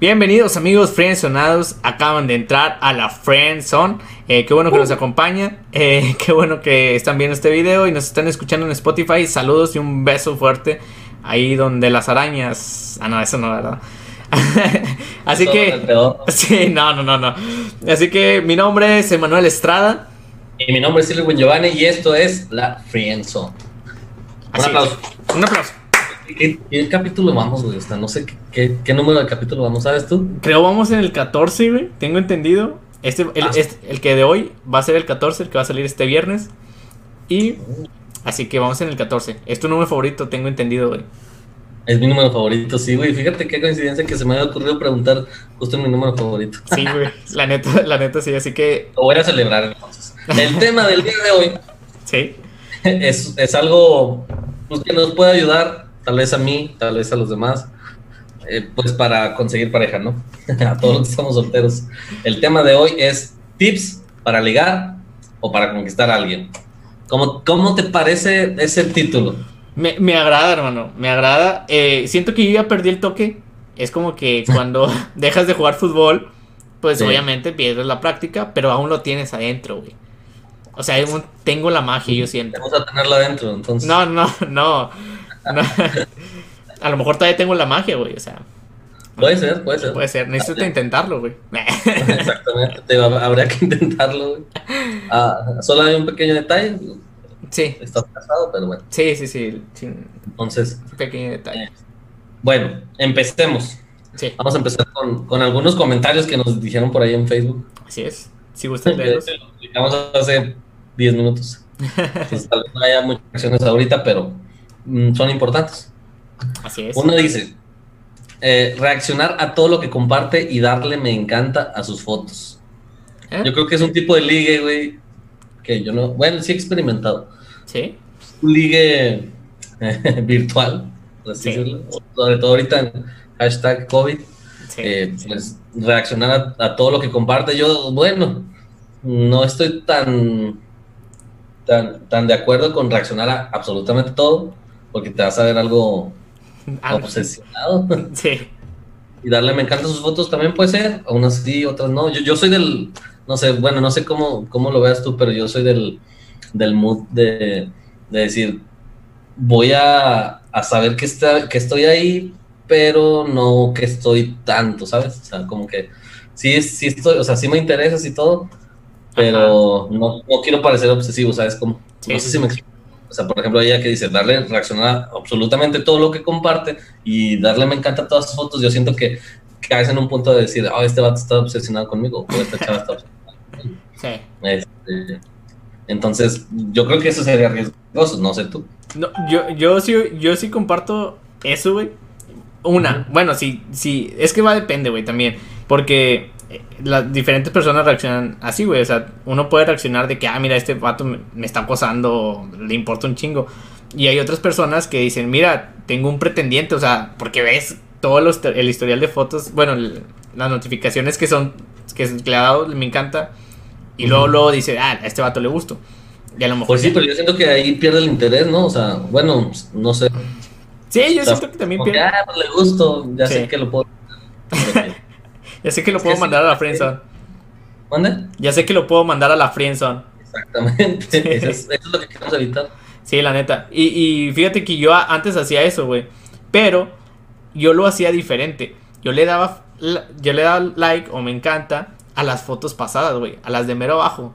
Bienvenidos amigos friendzonados, acaban de entrar a la friendzone, eh, qué bueno que nos acompaña, eh, qué bueno que están viendo este video y nos están escuchando en Spotify, saludos y un beso fuerte ahí donde las arañas, ah no, eso no, ¿verdad? Así Todo que, sí, no, no, no, no, así que mi nombre es Emanuel Estrada, Y mi nombre es Silvio Giovanni y esto es La Friendzone. Un es. aplauso. un aplauso. ¿Y y el capítulo vamos, güey? O sea, no sé qué, qué, qué número de capítulo vamos, ¿sabes tú? Creo vamos en el 14, güey, tengo entendido, este, el, Ah. este- el que de hoy va a ser el 14, el que va a salir este viernes, y así que vamos en el 14, es tu número favorito, tengo entendido, güey. Es mi número favorito, sí, güey. Fíjate qué coincidencia que se me haya ocurrido preguntar justo en mi número favorito. Sí, güey. La neta, la neta sí, así que Lo voy a celebrar entonces. El tema del día de hoy sí. es, es algo pues, que nos puede ayudar, tal vez a mí, tal vez a los demás, eh, pues para conseguir pareja, ¿no? a todos los que estamos solteros. El tema de hoy es tips para ligar o para conquistar a alguien. ¿Cómo, cómo te parece ese título? Me, me agrada, hermano. Me agrada. Eh, siento que yo ya perdí el toque. Es como que cuando dejas de jugar fútbol, pues Sí. obviamente pierdes la práctica, pero aún lo tienes adentro, güey. O sea, tengo la magia, yo siento. Vamos a tenerla adentro, entonces. No, no, no. No. A lo mejor todavía tengo la magia, güey. O sea, Puede ser, puede ser. puede ser. Necesito intentarlo, güey. Exactamente, te va- habría que intentarlo. güey. Ah, solo hay un pequeño detalle. Sí, Estás casado, pero bueno. sí, sí, sí. Sin Entonces, pequeño detalle. bueno, empecemos. Sí, Vamos a empezar con, con algunos comentarios que nos dijeron por ahí en Facebook. así es. Si gustas Que leerlos. lo hace 10 minutos. Entonces, tal vez no haya muchas acciones ahorita, pero son importantes. Así es. Uno dice, eh, reaccionar a todo lo que comparte y darle me encanta a sus fotos. ¿Eh? Yo creo que es un tipo de ligue, güey, que yo no, bueno, sí he experimentado. Sí, Un ligue eh, virtual, por así Sí. decirlo. Sobre todo ahorita en hashtag COVID. sí. eh, pues reaccionar a, a todo lo que comparte. Yo, bueno, no estoy tan, tan, tan de acuerdo con reaccionar a absolutamente todo, porque te vas a ver algo obsesionado. sí. y darle me encantan sus fotos también puede ser, unas sí, otras no. Yo, yo soy del, no sé, bueno, no sé cómo, cómo lo veas tú, pero yo soy del, del mood de, de decir, voy a, a saber que, está, que estoy ahí, pero no que estoy tanto, ¿sabes? O sea, como que sí, sí estoy, o sea, sí me interesas y todo, pero no, no quiero parecer obsesivo, ¿sabes? Como, Sí, no sí, sé si me explico. O sea, por ejemplo, ella que dice, darle, reaccionar a absolutamente todo lo que comparte y darle me encanta todas sus fotos, yo siento que caes en un punto de decir, oh, este vato está obsesionado conmigo, o esta chava está obsesionada. Sí. Este, entonces, yo creo que eso sería riesgoso, no sé tú. No, yo, yo sí, yo sí comparto eso, güey. Una, bueno, sí, sí, es que va depende, güey, también. Porque las diferentes personas reaccionan así, güey. O sea, uno puede reaccionar de que, ah, mira, este vato me, me está acosando, le importa un chingo. Y hay otras personas que dicen, mira, tengo un pretendiente, o sea, porque ves todo los- el historial de fotos, bueno, el- las notificaciones que son, que le ha dado, me encanta. Y luego, luego dice, ah, a este vato le gusto. Y a lo mejor. Pues sí, pero yo siento que ahí pierde el interés, ¿no? O sea, bueno, no sé. Sí, yo O sea, siento que también pierde. ah, pues le gusto, ya Sí. sé que lo puedo. Ya sé que lo Es puedo que mandar sí. a la friendzone. ¿Mande? Ya sé que lo puedo mandar a la friendzone. Exactamente. Sí. Eso, es, eso es lo que queremos evitar. Sí, la neta. Y, y fíjate que yo antes hacía eso, güey. Pero yo lo hacía diferente. Yo le daba yo le daba like o me encanta a las fotos pasadas, güey, a las de mero abajo.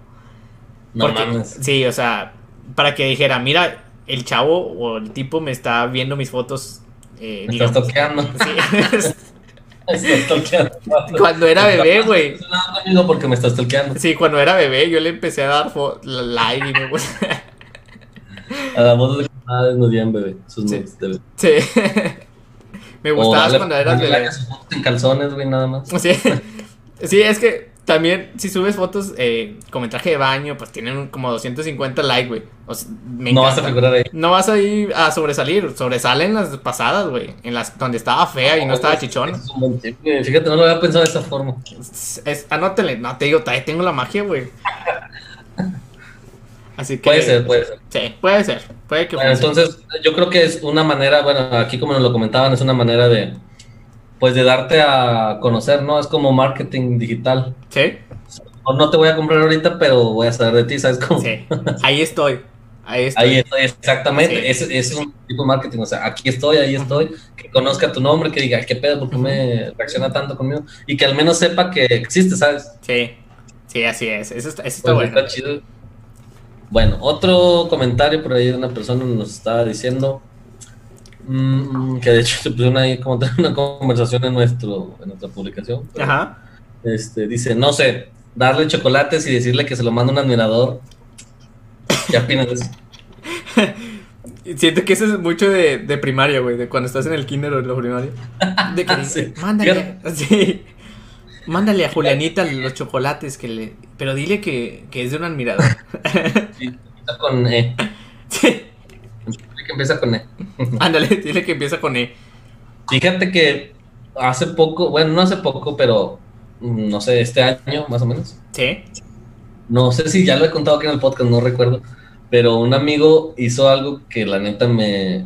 No Porque- mames. Sí, o sea, para que dijera, mira, el chavo o el tipo me está viendo mis fotos eh, Me estás digamos, toqueando. sí. Cuando era bebé, güey. No, porque me estás toqueando. Sí, cuando era bebé yo le empecé a dar like y me A la voz de vez nos dieron bebé. Sus Sí. de bebé. Sí. Me gustabas cuando eras bebé. en calzones, güey, nada más. Sí. Sí, es que también si subes fotos eh, con traje de baño, pues tienen como 250 likes, güey. O sea, me no vas a figurar ahí. No vas a ir a sobresalir. Sobresalen las pasadas, güey. En las donde estaba fea y no estaba chichón. Es. Fíjate, no lo había pensado de esa forma. Es, es- anótale. No, te digo, tengo la magia, güey. Así que. Puede ser, puede ser. Sí, puede ser. Puede que Bueno, entonces, yo creo que es una manera, bueno, aquí como nos lo comentaban, es una manera de, pues de darte a conocer, ¿no? Es como marketing digital. Sí. O no te voy a comprar ahorita, pero voy a saber de ti, ¿sabes cómo? Sí. Ahí estoy. Ahí estoy. Ahí estoy, exactamente. Sí. Ese, es un tipo de marketing. O sea, aquí estoy, ahí estoy. Que conozca tu nombre, que diga, ¿qué pedo? ¿Por qué me reacciona tanto conmigo? Y que al menos sepa que existe, ¿sabes? Sí. Sí, así es. Eso está, eso está Pues bueno. está chido. Bueno, otro comentario por ahí de una persona nos estaba diciendo mm, que de hecho se pusieron ahí como una conversación en nuestro en nuestra publicación. pero, Ajá. Este, dice, no sé, darle chocolates y decirle que se lo manda un admirador. ¿Qué opinas de eso? Siento que eso es mucho de, de primaria, güey, de cuando estás en el kinder o en la primaria. De que dice, Sí. mándale, sí. Mándale a Julianita los chocolates que le. Pero dile que, que es de un admirador. Sí, con E. Sí. Que empieza con E. Ándale, dile que empieza con E. Fíjate que hace poco, bueno, no hace poco, pero mm, no sé, este año más o menos. Sí. No sé si ya lo he contado aquí en el podcast, no recuerdo. Pero un amigo hizo algo que la neta me,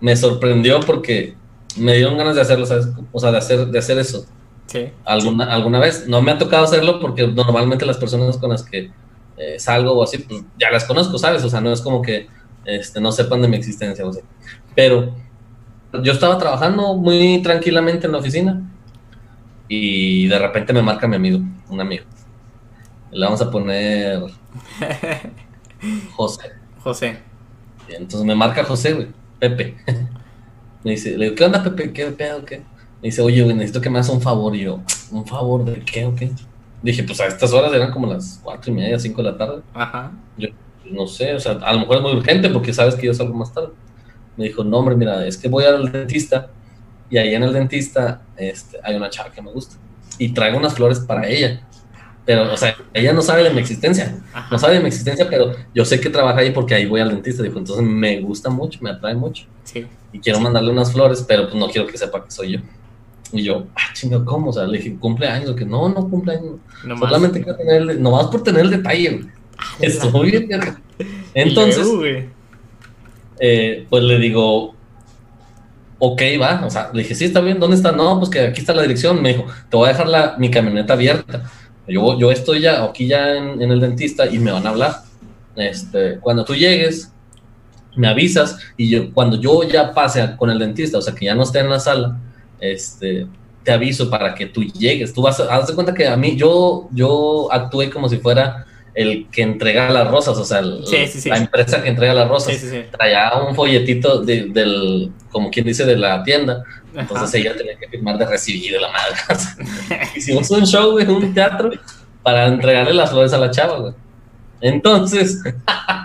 me sorprendió porque me dieron ganas de hacerlo, ¿sabes? O sea, de hacer, de hacer eso Sí. alguna, alguna vez. No me ha tocado hacerlo porque normalmente las personas con las que eh, salgo o así, pues ya las conozco, ¿sabes? O sea, no es como que este, no sepan de mi existencia o así. Pero yo estaba trabajando muy tranquilamente en la oficina y de repente me marca mi amigo, un amigo. Le vamos a poner José. José. Y entonces me marca José, güey, Pepe. me dice, le digo, ¿qué onda, Pepe? ¿Qué pedo? ¿Qué? Me dice, oye, güey, necesito que me hagas un favor. Y yo, ¿un favor de qué o qué? Dije, pues a estas horas eran como las cuatro y media, cinco de la tarde. Ajá. Pues, no sé, o sea, a lo mejor es muy urgente porque sabes que yo salgo más tarde. Me dijo, no, hombre, mira, es que voy al dentista y ahí en el dentista este, hay una chava que me gusta y traigo unas flores para ella. Pero, o sea, ella no sabe de mi existencia, no sabe de mi existencia, pero yo sé que trabaja ahí porque ahí voy al dentista. Dijo, entonces me gusta mucho, me atrae mucho Sí. y quiero mandarle unas flores, pero pues no quiero que sepa que soy yo. Y yo, ah, chinga, ¿cómo? O sea, le dije, ¿cumpleaños o que no? No cumpleaños. Nomás. Solamente quiero tener, el- nomás por tener el detalle, güey. Estoy bien, verga. Entonces, eh, pues le digo, ok, va. O sea, le dije, sí, está bien, ¿dónde está? No, pues que aquí está la dirección. Me dijo, te voy a dejar la, mi camioneta abierta. Yo, yo estoy ya aquí ya en, en el dentista y me van a hablar. Este, cuando tú llegues, me avisas y yo, cuando yo ya pase con el dentista, o sea, que ya no esté en la sala, este, te aviso para que tú llegues. Tú vas a, haz de cuenta que a mí, yo, yo actué como si fuera el que entrega las rosas, o sea, el- Sí, sí, sí. la empresa que entrega las rosas traía un folletito de- del, como quien dice, de la tienda. Entonces Ajá. ella tenía que firmar de recibido la madre. Hicimos un show, güey, un teatro, para entregarle las flores a la chava, güey. Entonces,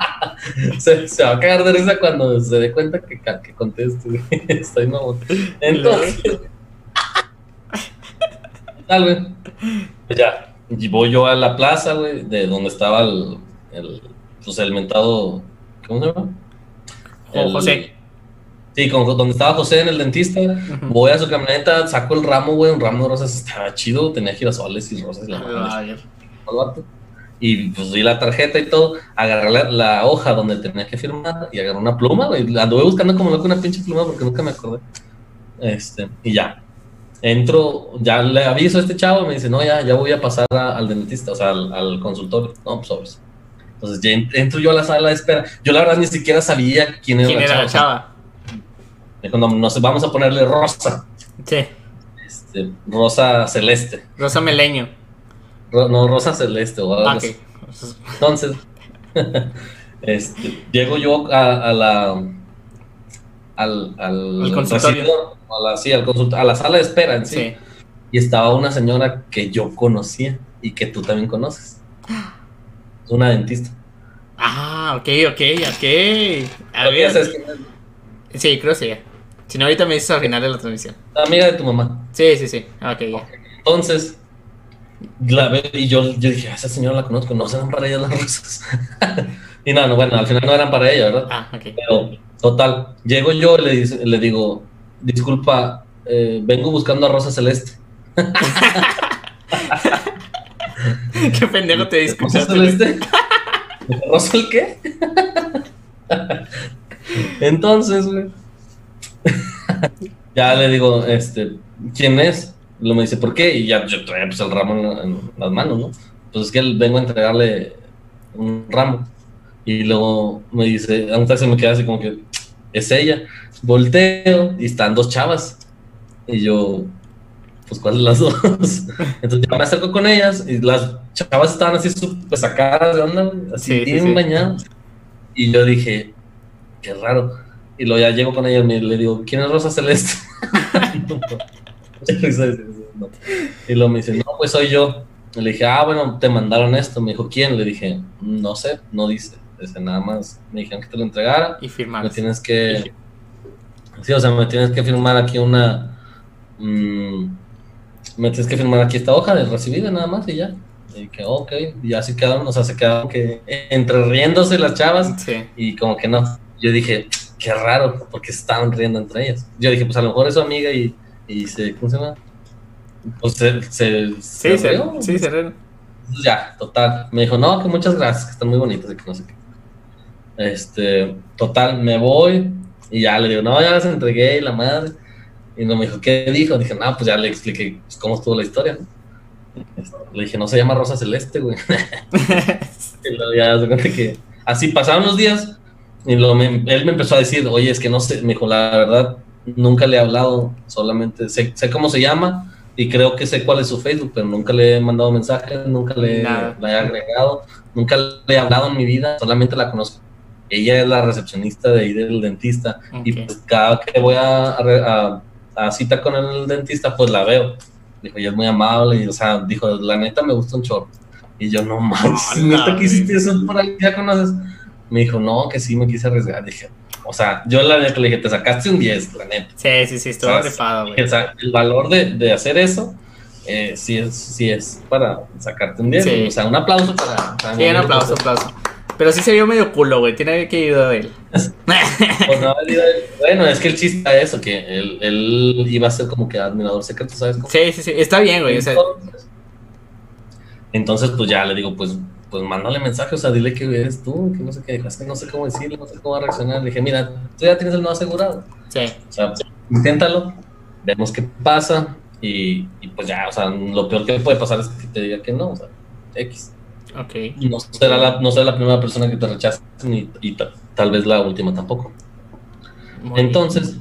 se, se va a cagar de risa cuando se dé cuenta que, que contesto, güey. Estoy mamón. Entonces, tal, güey. Pues ya, y voy yo a la plaza, güey, de donde estaba el, el, pues el mentado, ¿cómo se llama? Con El- José. Sí, con, donde estaba José en el dentista. Voy a su camioneta, saco el ramo, güey, un ramo de rosas estaba chido, tenía girasoles y rosas y la madre, Ah, vato. Y pues di la tarjeta y todo, agarré la, la hoja donde tenía que firmar y agarré una pluma, güey. Anduve buscando como loco una pinche pluma porque nunca me acordé. Este, y ya. Entro, ya le aviso a este chavo y me dice, no, ya, ya voy a pasar a- al dentista, o sea, al, al consultorio. No, pues. Entonces ya ent- entro yo a la sala de espera. Yo la verdad ni siquiera sabía quién era ¿Quién la era chava. la chava? No, no sé, vamos a ponerle rosa. Sí. Este, rosa celeste. Rosa Meleño. Ro- no, rosa celeste o Ah. Entonces, este, llego yo a, a la al, al, Al consultorio. a la, sí, al consult- a la sala de espera en sí, Sí. y estaba una señora que yo conocía y que tú también conoces. Es una dentista. Ah, ok, ok, ok. A sabes Sí, creo que sí. Si no, ahorita me dices al final de la transmisión. la amiga de tu mamá. Sí, sí, sí. Ok, ya. Entonces, la veo y yo, yo dije, "Ah, esa señora la conozco, no serán para ella las rosas. y no, no, bueno, al final no eran para ella, ¿verdad? Ah, ok. Pero, total, llego yo y le, dice- le digo, disculpa, eh, vengo buscando a Rosa Celeste. Qué pendejo te ¿Rosa disculpaste. Celeste? ¿Rosa el qué? Entonces, güey. ya le digo, este, ¿quién es? Lo me dice, ¿por qué? Y ya yo traía pues el ramo en, en las manos, ¿no? Pues es que vengo a entregarle un ramo. Y luego me dice, a un taxi me queda así como que, es ella. Volteo y están dos chavas. Y yo, pues, ¿cuáles las dos? Entonces ya me acerco con ellas y las chavas estaban así súper sacadas de onda, así Sí, sí, bien sí. bañadas. Y yo dije, qué raro. Y luego ya llego con ellas y le digo, ¿quién es Rosa Celeste? Y luego me dice, no, pues soy yo. Y le dije, ah, bueno, te mandaron esto. Me dijo, ¿quién? Le dije, no sé, no dice. Dice, nada más me dijeron que te lo entregara. Y firmar. Me tienes que. Sí, o sea, me tienes que firmar aquí una. mm, me tienes que firmar aquí esta hoja de recibida nada más y ya. Y que, ok, y así quedaron, o sea, se quedaron que entre riéndose las chavas Sí. y como que no. Yo dije, qué raro, porque se estaban riendo entre ellas. Yo dije, pues a lo mejor es su amiga y, y se, ¿cómo se llama? Pues se, se, Sí, se, rió. sí, se Entonces, ya, total. Me dijo, no, que muchas gracias, que están muy bonitas y que no sé qué. Este, total, me voy y ya le digo, no, ya las entregué y la madre. Y no me dijo, ¿qué dijo? Dije, no, pues ya le expliqué pues, cómo estuvo la historia. Este, Le dije, no se llama Rosa Celeste, güey. Y luego ya se cuenta que así pasaron los días y luego me- él me empezó a decir, oye, es que no sé, me dijo, la verdad, nunca le he hablado, solamente sé, sé cómo se llama y creo que sé cuál es su Facebook, pero nunca le he mandado mensajes, nunca le, la he agregado, nunca le he hablado en mi vida, solamente la conozco. Ella es la recepcionista de ahí del dentista y Ok. pues cada que voy a, a a- cita con el dentista, pues la veo. Dijo, ella es muy amable y, o sea, dijo, la neta me gusta un chorro. Y yo, no manches, No, neta que hiciste eso por ahí, ya conoces. Me dijo, no, que sí me quise arriesgar. Dije, o sea, yo la neta le dije, te sacaste un 10, la neta. Sí, sí, sí, estuvo rifado, güey. O sea, el valor de, de hacer eso, eh, sí, es, sí es para sacarte un 10. Sí. O sea, un aplauso para, para Sí, un aplauso, aplauso. Pero sí se vio medio culo, güey. Tiene que ir de él. Pues no, bueno, es que el chiste era eso, que él, él iba a ser como que admirador secreto, ¿sabes? Sí, sí, sí. Está bien, güey. O sea, Entonces, entonces, pues ya le digo, pues, pues mándale mensaje, o sea, dile que eres tú, que no sé qué, es que no sé cómo decirle, no sé cómo va a reaccionar. Le dije, mira, tú ya tienes el no asegurado, sí. o sea, inténtalo, vemos qué pasa, y, y pues ya, o sea, lo peor que puede pasar es que te diga que no, o sea, X. Ok. No será la, no será la primera persona que te rechace, ni, y ta- tal vez la última tampoco. Muy bien. Entonces,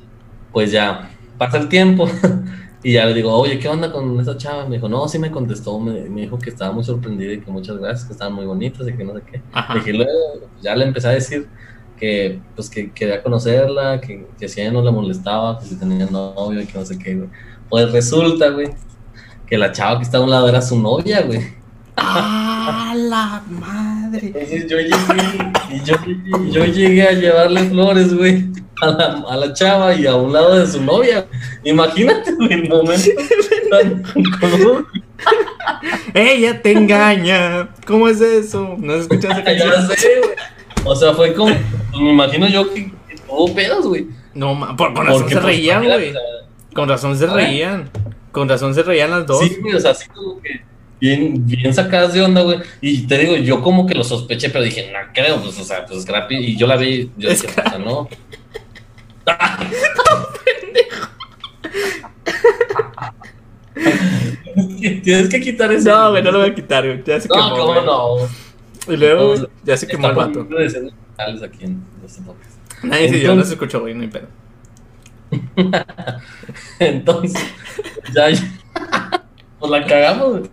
pues ya pasa el tiempo y ya le digo, oye, ¿qué onda con esa chava? Me dijo, no, sí me contestó, me, me dijo que estaba muy sorprendida y que muchas gracias, que estaban muy bonitas y que no sé qué. Le dije, luego ya le empecé a decir que pues que quería conocerla, que, que si a ella no le molestaba, que si tenía novio y que no sé qué, güey. Pues resulta, güey, que la chava que estaba a un lado era su novia, güey. ¡Ah, la madre! Entonces yo llegué, y yo, y yo llegué a llevarle flores, güey, a la, a la chava y a un lado de su novia. Imagínate, güey, el momento tan incómodo. ¡Ella te engaña! ¿Cómo es eso? ¿No has escuchado esa canción? Ya sé, güey. O sea, fue como, pues, me imagino yo que, que tuvo pedos, güey. No, ma, por, con razón Porque, se pues, reían, güey. Con razón se ver. reían. Con razón se reían las dos. Sí, güey, o sea, así como que bien, bien sacadas de onda, güey. Y te digo, yo como que lo sospeché, pero dije, no creo, pues, o sea, pues Scrappy. Y yo la vi, yo dije, o sea, no. Tienes que quitar eso. No, güey, no lo voy a quitar, güey. Ya se No, quemó, cómo güey. no. Y luego, No, güey, ya se quemó el vato. aquí en. Nadie se dio, no se escuchó, güey, no hay pedo. Entonces, ya, pues la cagamos,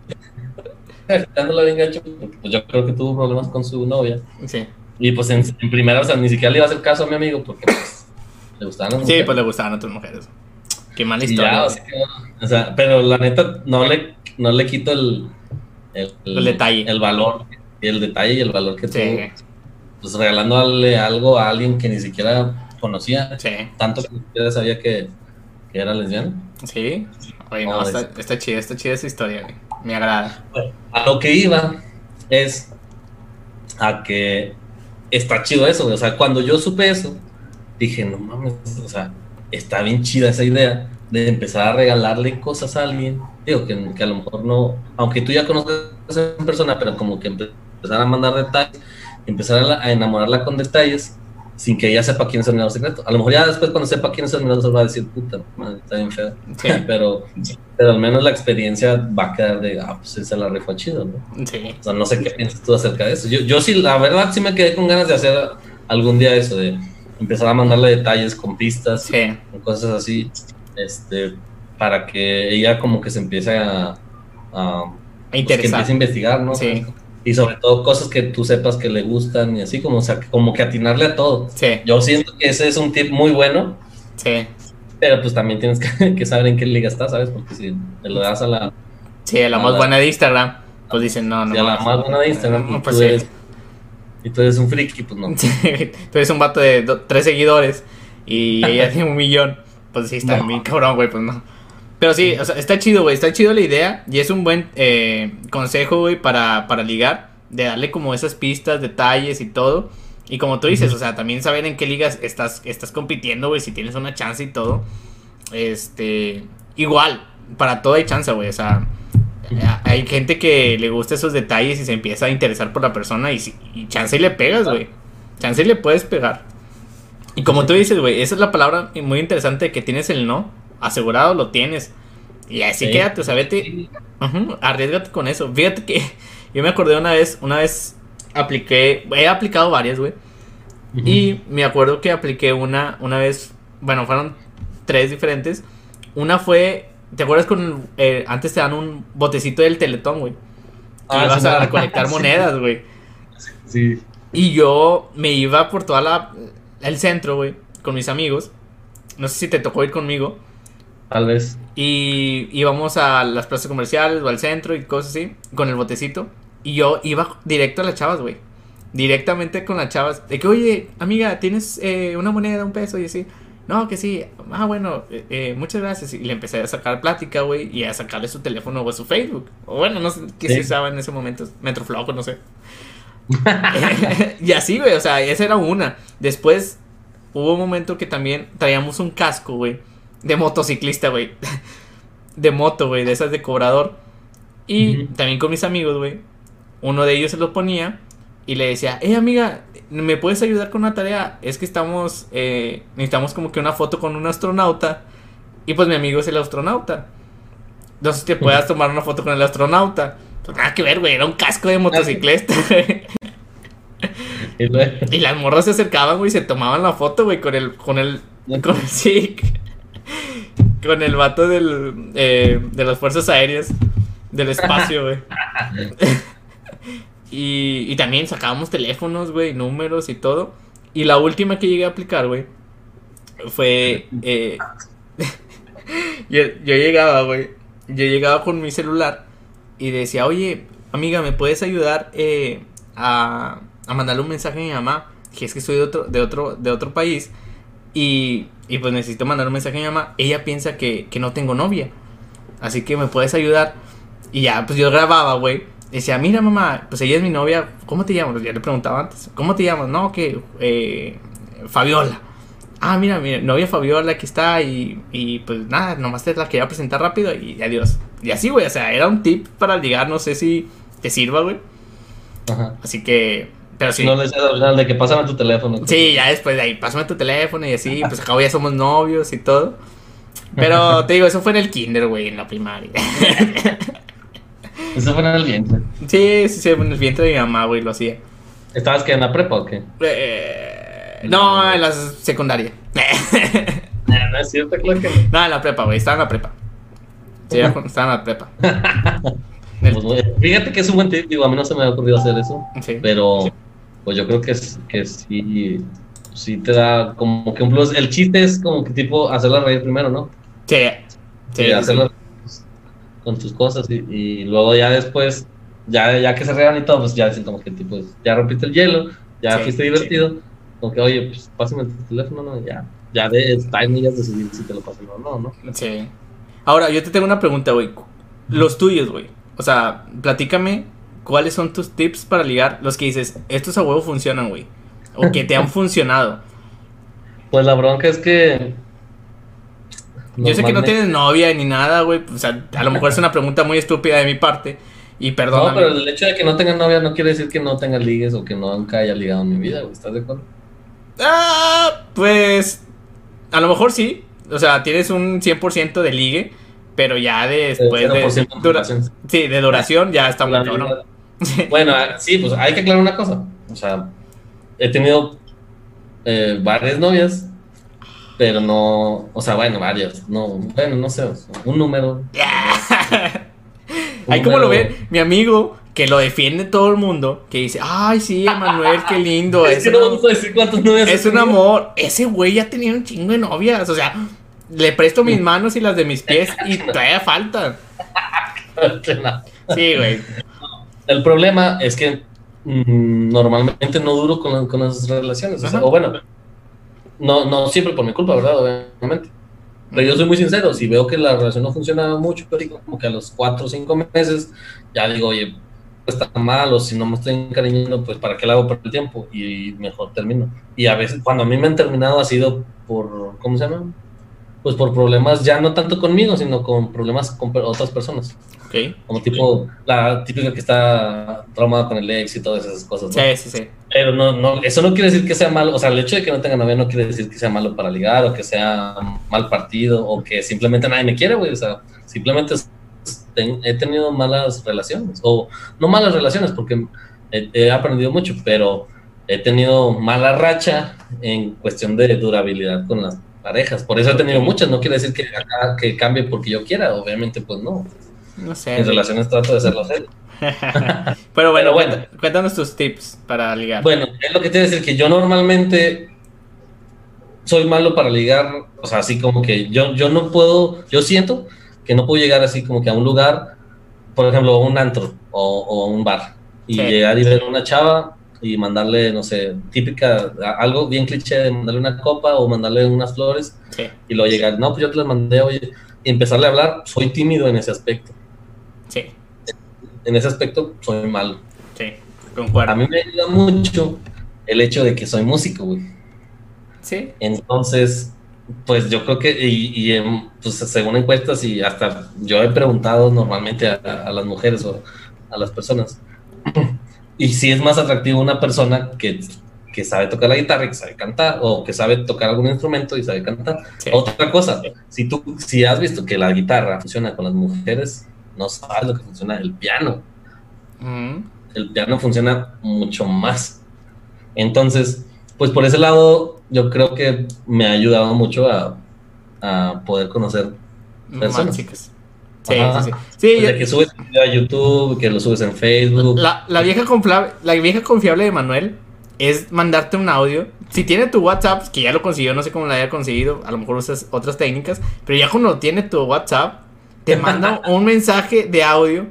bien gacho, pues yo creo que tuvo problemas con su novia. Sí. Y pues en, en primera, o sea, ni siquiera le iba a hacer caso a mi amigo porque pues, le gustaban las Sí, mujeres. pues le gustaban otras mujeres. Qué mala historia. ya, o sea, que, o sea, pero la neta, no le, no le quito el, el, El detalle. el valor, el detalle y el valor que Sí, tuvo, pues regalándole algo a alguien que ni siquiera conocía, sí, tanto que ni siquiera sabía que, que era lesbiana. sí. Oye, no, No, está, es- está chida, está chida esa historia, güey. Me agrada. A lo que iba es a que está chido eso. O sea, cuando yo supe eso, dije, no mames, o sea, está bien chida esa idea de empezar a regalarle cosas a alguien. Digo, que, que a lo mejor no, aunque tú ya conozcas en persona, pero como que empezar a mandar detalles, empezar a enamorarla con detalles, sin que ella sepa quién es el admirador secreto. A lo mejor ya después cuando sepa quién es el secreto va a decir, puta, madre, está bien feo. Sí. pero, pero al menos la experiencia va a quedar de, ah, pues se la rifó chido, ¿no? Sí. O sea, no sé qué piensas tú acerca de eso. Yo, yo sí, la verdad, sí me quedé con ganas de hacer algún día eso, de empezar a mandarle detalles con pistas, Sí. con cosas así, este, para que ella como que se empiece a, a A pues, que interesar. empiece a investigar, ¿no? Sí. Y sobre todo cosas que tú sepas que le gustan y así, como, o sea, como que atinarle a todo. Sí. Yo siento que ese es un tip muy bueno, Sí. pero pues también tienes que, que saber en qué liga estás, ¿sabes? Porque si te lo das a la, Sí, la A más la- buena de Instagram, pues dicen, no, no. si a la más buena de Instagram No, pues tú sí. eres, y tú eres un friki, pues no. Sí, Tú eres un vato de do- tres seguidores y ella tiene un millón. Pues sí, está No. bien cabrón, güey, pues no. Pero sí, o sea, está chido, güey, está chido la idea y es un buen eh, consejo, güey, para, para ligar, de darle como esas pistas, detalles y todo. Y como tú dices, o sea, también saber en qué ligas estás, estás compitiendo, güey, si tienes una chance y todo. Este, igual, para todo hay chance, güey, o sea, hay gente que le gusta esos detalles y se empieza a interesar por la persona y, si- y chance y le pegas, güey. Chance y le puedes pegar. Y como tú dices, güey, esa es la palabra muy interesante que tienes el no. Asegurado lo tienes. Y así Sí. quédate, o sea, vete. arriesgate con eso. Fíjate que yo me acordé una vez, una vez apliqué, he aplicado varias, güey. Ujú. Y me acuerdo que apliqué una, una vez, bueno, fueron tres diferentes. Una fue, ¿te acuerdas con, eh, antes te dan un botecito del teletón, güey? Que Ah, ibas sí, a recolectar sí. monedas, güey. Sí. Y yo me iba por toda la, el centro, güey, con mis amigos. No sé si te tocó ir conmigo. Tal vez. Y íbamos a las plazas comerciales o al centro y cosas así, con el botecito. Y yo iba directo a las chavas, güey. Directamente con las chavas. De que, oye, amiga, ¿tienes eh, una moneda, un peso? Y así. No, que sí. Ah, bueno, eh, eh, muchas gracias. Y le empecé a sacar plática, güey. Y a sacarle su teléfono o su Facebook. O bueno, no sé qué Sí. se usaba en ese momento. Metroflow, no sé. y así, güey. O sea, esa era una. Después hubo un momento que también traíamos un casco, güey. De motociclista, güey. De moto, güey. De esas de cobrador. Y también con mis amigos, güey. Uno de ellos se lo ponía. Y le decía, eh, amiga, ¿me puedes ayudar con una tarea? Es que estamos, eh, necesitamos como que una foto con un astronauta. Y pues mi amigo es el astronauta. Entonces te puedas tomar una foto con el astronauta. Pues nada que ver, güey, era un casco de motociclista. güey. Y las morras se acercaban, güey, y se tomaban la foto, güey, con el, con el, con el, sí, con el vato del, eh, de las fuerzas aéreas, del espacio, güey. Y, y también sacábamos teléfonos, güey, números y todo. Y la última que llegué a aplicar, güey, fue... eh, yo, yo llegaba, güey. Yo llegaba con mi celular y decía, oye, amiga, ¿me puedes ayudar eh, a, a mandarle un mensaje a mi mamá? Que es que soy de otro, de otro, de otro país. Y, y pues necesito mandar un mensaje a mi mamá. Ella piensa que, que no tengo novia. Así que me puedes ayudar. Y ya, pues yo grababa, güey. Decía, mira mamá, pues ella es mi novia. ¿Cómo te llamas? Ya le preguntaba antes. ¿Cómo te llamas? No, que eh, Fabiola. Ah, mira, mi novia Fabiola aquí está. Y, y pues nada, nomás te la quería presentar rápido y adiós. Y así, güey. O sea, era un tip para ligar. No sé si te sirva, güey. Ajá. Así que, pero sí. No le decías al final de que pásame tu teléfono. Sí, ya después de ahí, pásame tu teléfono y así, pues acabo ya somos novios y todo. Pero te digo, eso fue en el kinder, güey, en la primaria. Eso fue en el vientre. sí, sí, sí, en el vientre de mi mamá, güey, lo hacía. ¿Estabas que en la prepa o qué? Eh, no, en la secundaria. No, no es cierto, claro que no. no, en la prepa, güey, estaba en la prepa. Sí, estaba en la prepa. Pues, fíjate que es un buen tip, digo, a mí no se me ha ocurrido hacer eso, sí. pero pues yo creo que, es, que sí, sí te da como que un plus. El chiste es como que tipo hacerla reír primero, ¿no? Sí, sí, sí, hacerla con tus cosas y, y luego ya después, ya, ya que se rean y todo, pues ya dicen como que tipo, ya rompiste el hielo, ya Sí, fuiste divertido, como que oye, pues pásame tu teléfono, ¿no? Ya, ya de, está en ellas decidir si te lo pasan o no, ¿no? Sí. Ahora, yo te tengo una pregunta, güey. Los tuyos, güey. O sea, platícame cuáles son tus tips para ligar. Los que dices, estos a huevo funcionan, güey. O que te han funcionado. Pues la bronca es que... Yo sé que no tienes novia ni nada, güey. O sea, a lo mejor es una pregunta muy estúpida de mi parte. Y No, perdóname. pero el hecho de que no tenga novia no quiere decir que no tenga ligues o que no nunca haya ligado en mi vida, güey, ¿estás de acuerdo? Ah, pues. A lo mejor sí. O sea, tienes un 100% de ligue. Pero ya después de. 0% dura- duración. sí, de duración ya está muy cabrón. Bueno, ah, sí, pues hay que aclarar una cosa. O sea, he tenido eh, varias novias, pero no, o sea, bueno, varias, no, bueno, no sé, un número. Ahí como lo ve mi amigo, que lo defiende todo el mundo, que dice, ay, sí, Emanuel, qué lindo. Es Es, que no vamos a decir cuántas novias es un amor. Ese güey ya tenía un chingo de novias. O sea, le presto mis manos y las de mis pies y todavía faltan. Sí, güey. El problema es que mm, normalmente no duro con, la- con las relaciones. O, sea, o bueno, no, no siempre por mi culpa, ¿verdad? Obviamente. Pero yo soy muy sincero, si veo que la relación no funciona mucho, yo digo como que a los cuatro o cinco meses, ya digo, oye, está mal, o si no me estoy encariñando, pues para qué la hago por el tiempo, y mejor termino. Y a veces, cuando a mí me han terminado, ha sido por, ¿cómo se llama? Pues por problemas ya no tanto conmigo, sino con problemas con otras personas. Ok. Como tipo, la típica que está traumada con el ex y todas esas cosas. ¿no? Sí, sí, sí. Pero no, no, eso no quiere decir que sea malo, o sea, el hecho de que no tenga novia no quiere decir que sea malo para ligar o que sea mal partido o que simplemente nadie me quiere, güey, o sea, simplemente ten- he tenido malas relaciones o no malas relaciones porque he, he aprendido mucho, pero he tenido mala racha en cuestión de durabilidad con las parejas, por eso he tenido muchas, no quiere decir que, acá- que cambie porque yo quiera, obviamente pues no, No sé. en relaciones trato de hacerlo serio. Pero bueno, Pero bueno. cuéntanos tus tips para ligar. Bueno, es lo que te voy a decir, que yo normalmente soy malo para ligar, o sea, así como que yo, yo no puedo, yo siento que no puedo llegar así como que a un lugar, por ejemplo, a un antro o, o a un bar, y Sí. llegar y ver a una chava y mandarle, no sé, típica, a- algo bien cliché de mandarle una copa o mandarle unas flores, Sí, y luego llegar, no, pues yo te las mandé, oye, y empezarle a hablar, soy tímido en ese aspecto, sí, en ese aspecto soy malo. sí. A Concuerdo. mí me ayuda mucho el hecho de que soy músico, güey. Sí. Entonces, pues yo creo que, y, y, pues según encuestas, y hasta yo he preguntado normalmente a, a las mujeres o a las personas, y si es más atractivo una persona que, que sabe tocar la guitarra y que sabe cantar, o que sabe tocar algún instrumento y sabe cantar. Sí. Otra cosa, si tú si has visto que la guitarra funciona con las mujeres, no sabes lo que funciona el piano Mm, el piano funciona mucho más. Entonces, pues por ese lado, yo creo que me ha ayudado mucho a, a poder conocer. más Personas. chicas. Sí, Ajá. sí, sí. Sí, Desde yo- que subes un video a YouTube, que lo subes en Facebook. La, la vieja confiable, la vieja confiable de Manuel es mandarte un audio. Si tiene tu WhatsApp, que ya lo consiguió, no sé cómo lo haya conseguido, a lo mejor usas otras técnicas, pero ya cuando tiene tu WhatsApp, te manda un mensaje de audio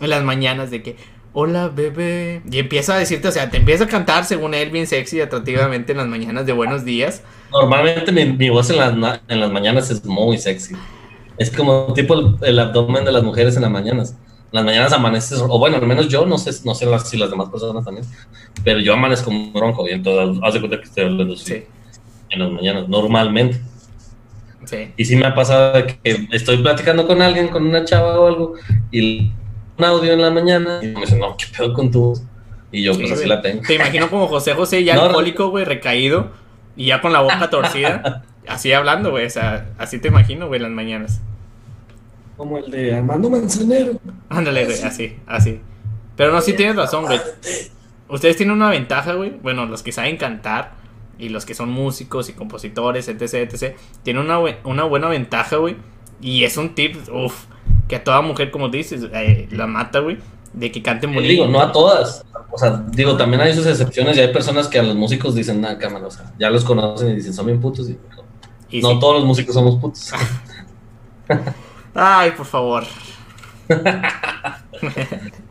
en las mañanas de que, hola bebé, y empieza a decirte, o sea, te empieza a cantar según él bien sexy y atractivamente en las mañanas de buenos días. Normalmente mi, mi voz en las, en las mañanas es muy sexy. Es como tipo el, el abdomen de las mujeres en las mañanas. Las mañanas amaneces, o bueno, al menos yo, no sé, no sé las, si las demás personas también, pero yo amanezco muy ronco y entonces haz de cuenta que estoy hablando así Sí, en las mañanas, normalmente. sí. Y sí me ha pasado que estoy platicando con alguien, con una chava o algo, y un audio en la mañana, y me dicen, no, ¿qué pedo con tu voz? Y yo, Sí, pues así la tengo. Te imagino como José José ya no. alcohólico, güey, recaído y ya con la boca torcida, así hablando, güey, o sea, así te imagino, güey, las mañanas. Como el de Armando Manzanero. Ándale, güey, así, así. Pero no, sí tienes razón, güey. Ustedes tienen una ventaja, güey. Bueno, los que saben cantar y los que son músicos y compositores, etc, etc, tienen una, una buena ventaja, güey. Y es un tip, uff, que a toda mujer, como dices, eh, la mata, güey, de que canten bonito. digo, no a todas. O sea, digo, también hay sus excepciones y hay personas que a los músicos dicen, nada, cámara, o sea, ya los conocen y dicen, son bien putos. Y, Y no sí. todos los músicos somos putos. Ay, por favor.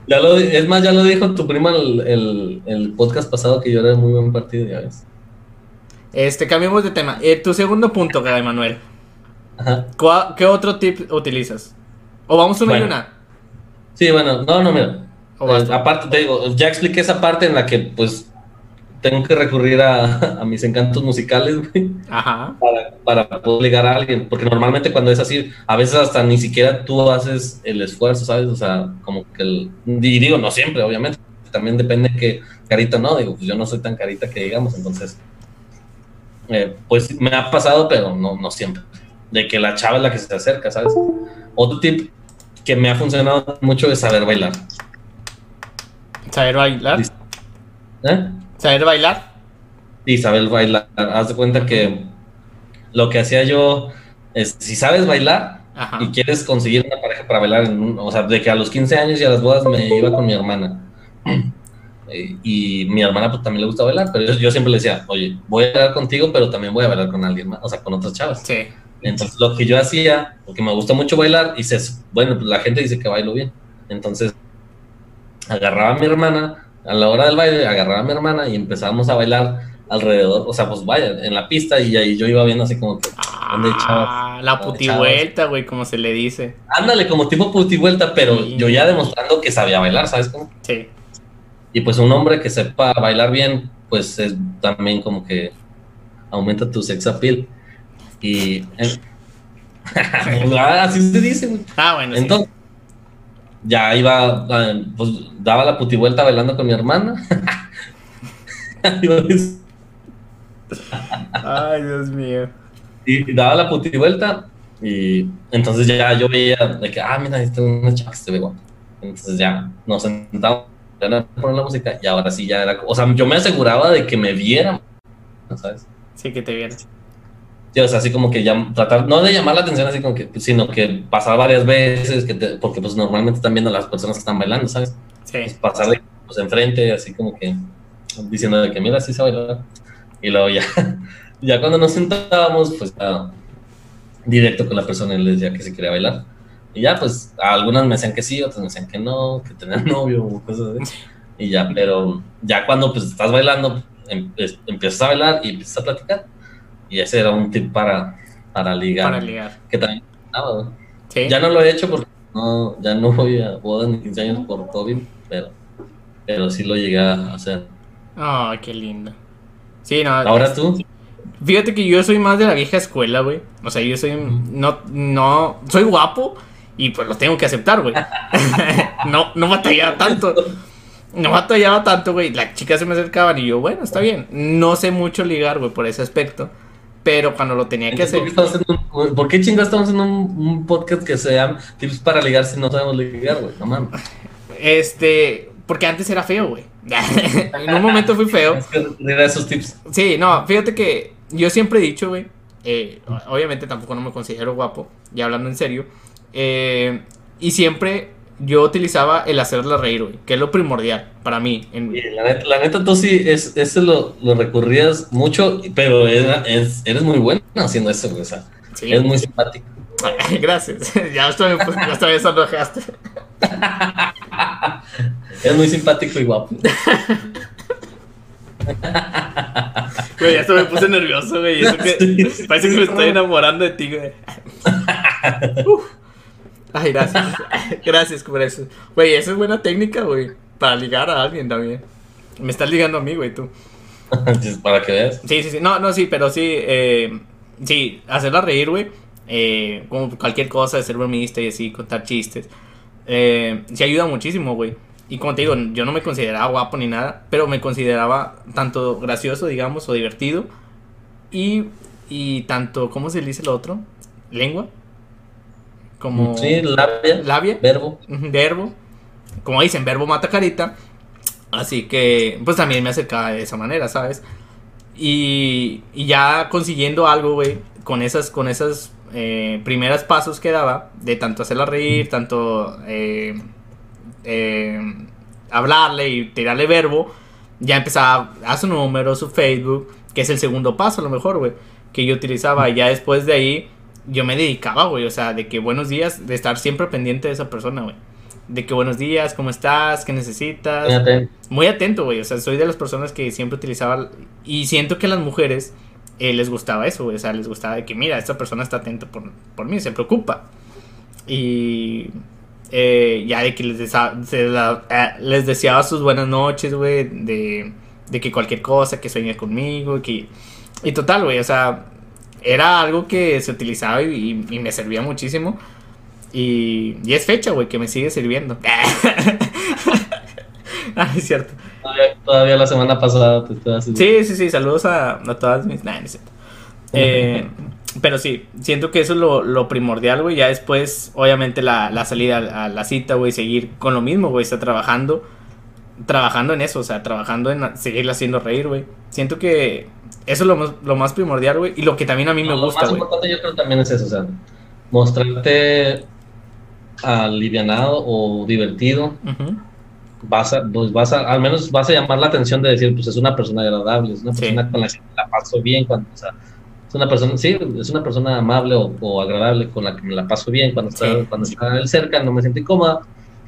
ya lo, es más, ya lo dijo tu prima el, el, el podcast pasado que yo era muy buen partido, ya ves. Este, cambiemos de tema. Eh, tu segundo punto, Gaby Manuel. Ajá. ¿Cuá- ¿Qué otro tip utilizas? O vamos una y Bueno. una. Sí, bueno, no, no, mira. Eh, aparte, te digo, ya expliqué esa parte en la que, pues, tengo que recurrir a, a mis encantos musicales, güey, Ajá. para, para poder ligar a alguien. Porque normalmente cuando es así, a veces hasta ni siquiera tú haces el esfuerzo, ¿sabes? O sea, como que el. Y digo, no siempre, obviamente. También depende que carita no. Digo, pues yo no soy tan carita que digamos, entonces. eh, pues me ha pasado, pero no, no siempre. De que la chava es la que se acerca, ¿sabes? Otro tip que me ha funcionado mucho es saber bailar. ¿Saber bailar? ¿Eh? ¿Saber bailar? Sí, saber bailar. Haz de cuenta que lo que hacía yo es, si sabes bailar Ajá. y quieres conseguir una pareja para bailar, en un- o sea, de que a los 15 años y a las bodas me iba con mi hermana. Eh, Y mi hermana pues también le gusta bailar, pero yo, yo siempre le decía, oye, voy a bailar contigo, pero también voy a bailar con alguien más, o sea, con otras chavas. Sí. Entonces lo que yo hacía, porque me gusta mucho bailar, y se, bueno, pues la gente dice que bailo bien. Entonces agarraba a mi hermana, a la hora del baile, agarraba a mi hermana y empezábamos a bailar alrededor, o sea, pues vaya, en la pista y ahí yo iba viendo así como que, ¿dónde hay chavas? Ah, la ¿Dónde putivuelta, güey, como se le dice. Ándale, como tipo puti vuelta, pero Sí. yo ya demostrando que sabía bailar, ¿sabes cómo? Sí. Y pues un hombre que sepa bailar bien, pues es también como que aumenta tu sex appeal. Y... Ah, así se dice, güey. Ah, bueno, sí. Entonces, ya iba, eh, pues daba la puti vuelta bailando con mi hermana. Ay, Dios mío. y daba la puti vuelta y entonces ya yo veía de que, ah, mira, esta es una chava que se ve guapa. Entonces ya nos sentábamos a poner la música y ahora sí ya era, o sea, yo me aseguraba de que me vieran, ¿sabes? Sí, que te viene. Sí, o sea, así como que ya, tratar, no de llamar la atención así como que, pues, sino que pasar varias veces, que te- porque pues normalmente están viendo a las personas que están bailando, ¿sabes? Sí. Pues, pasar de pues, enfrente, así como que diciendo de que mira, sí se bailar. Y luego ya, ya cuando nos sentábamos, pues ya directo con la persona y le decía que se quería bailar. Y ya, pues algunas me decían que sí, otras me decían que no, que tenían novio o cosas así. Y ya, pero ya cuando pues estás bailando, em- empiezas a bailar y empiezas a platicar. Y ese era un tip para, para ligar. Para ligar. Que también ¿no? Sí. Ya no lo he hecho porque no, ya no voy a bodas ni 15 años por COVID, pero, pero sí lo llegué a hacer. Ay, qué lindo. Sí, no. Ahora tú, Fíjate que yo soy más de la vieja escuela, güey. O sea, yo soy. No, no. Soy guapo y pues lo tengo que aceptar, güey. no, no batallaba tanto. No batallaba tanto, güey. Las chicas se me acercaban y yo, bueno, está bien. No sé mucho ligar, güey, por ese aspecto. Pero cuando lo tenía que ¿por, hacer. qué ¿por qué chingados estamos haciendo un, un podcast que se llama Tips para ligar si no sabemos ligar, güey? No mames. Este. Porque antes era feo, güey. en un momento fui feo. Es que esos tips. Sí, no, fíjate que yo siempre he dicho, güey, eh, obviamente tampoco no me considero guapo, ya hablando en serio, eh, y siempre yo utilizaba el hacerla reír, güey, que es lo primordial para mí. En, la, neta, la neta, tú sí, es, ese lo, lo recurrías mucho, pero era- es- eres muy bueno haciendo eso, güey. O sea, sí. es muy simpático. Gracias, ya pus- ya hasta me sonrojaste. Es muy simpático y guapo. Güey, ya me puse nervioso, güey, y eso que parece que me estoy enamorando de ti, güey. Uf. Ay, gracias. Gracias por eso. Güey, esa es buena técnica, güey, para ligar a alguien también. Me estás ligando a mí, güey, tú. para que veas. Sí, sí, sí. No, no, sí, pero sí. Eh, sí, hacerla reír, güey. Eh, como cualquier cosa, de ser bromista y así, contar chistes. Eh, sí ayuda muchísimo, güey. Y como te digo, yo no me consideraba guapo ni nada, pero me consideraba tanto gracioso, digamos, o divertido. Y, y tanto, ¿cómo se le dice lo otro? Lengua. Como Sí, labia, labia. verbo. Verbo. Como dicen, verbo mata carita. Así que, pues también me acercaba de esa manera, ¿sabes? Y, y ya consiguiendo algo, güey, con esas, con esas eh, primeras pasos que daba, de tanto hacerla reír, tanto eh, eh, hablarle y tirarle verbo, ya empezaba a su número, su Facebook, que es el segundo paso a lo mejor, güey, que yo utilizaba. Y ya después de ahí, yo me dedicaba, güey, o sea, de que buenos días, de estar siempre pendiente de esa persona, güey. De que buenos días, ¿cómo estás? ¿Qué necesitas? Muy atento, güey. O sea, soy de las personas que siempre utilizaba. Y siento que las mujeres eh, les gustaba eso. O sea, les gustaba de que, mira, esta persona está atenta por, por mí, se preocupa. Y eh, ya de que les, eh, les deseaba sus buenas noches, güey. De, de que cualquier cosa, que sueñe conmigo. Que, y total, güey. O sea, era algo que se utilizaba y, y me servía muchísimo. Y, y es fecha, güey, que me sigue sirviendo. ah, es cierto. Todavía, todavía la semana pasada te estaba haciendo. Sí, sí, sí, saludos a, a todas mis... Nah, no cierto. Eh, pero sí, siento que eso es lo, lo primordial, güey. Ya después, obviamente, la, la salida a, la cita, güey, seguir con lo mismo, güey, está trabajando. Trabajando en eso, o sea, trabajando en seguirla haciendo reír, güey. Siento que eso es lo más, lo más primordial, güey. Y lo que también a mí me gusta, Lo más güey. importante yo creo también es eso, o sea, mostrarte alivianado o divertido. Ujú. Vas a, pues vas a, al menos vas a llamar la atención de decir, pues es una persona agradable, es una Sí. persona con la que la paso bien, cuando, o sea, es una persona, sí, es una persona amable o, o agradable con la que me la paso bien cuando está, Sí. cuando está él cerca, no me siento incómoda.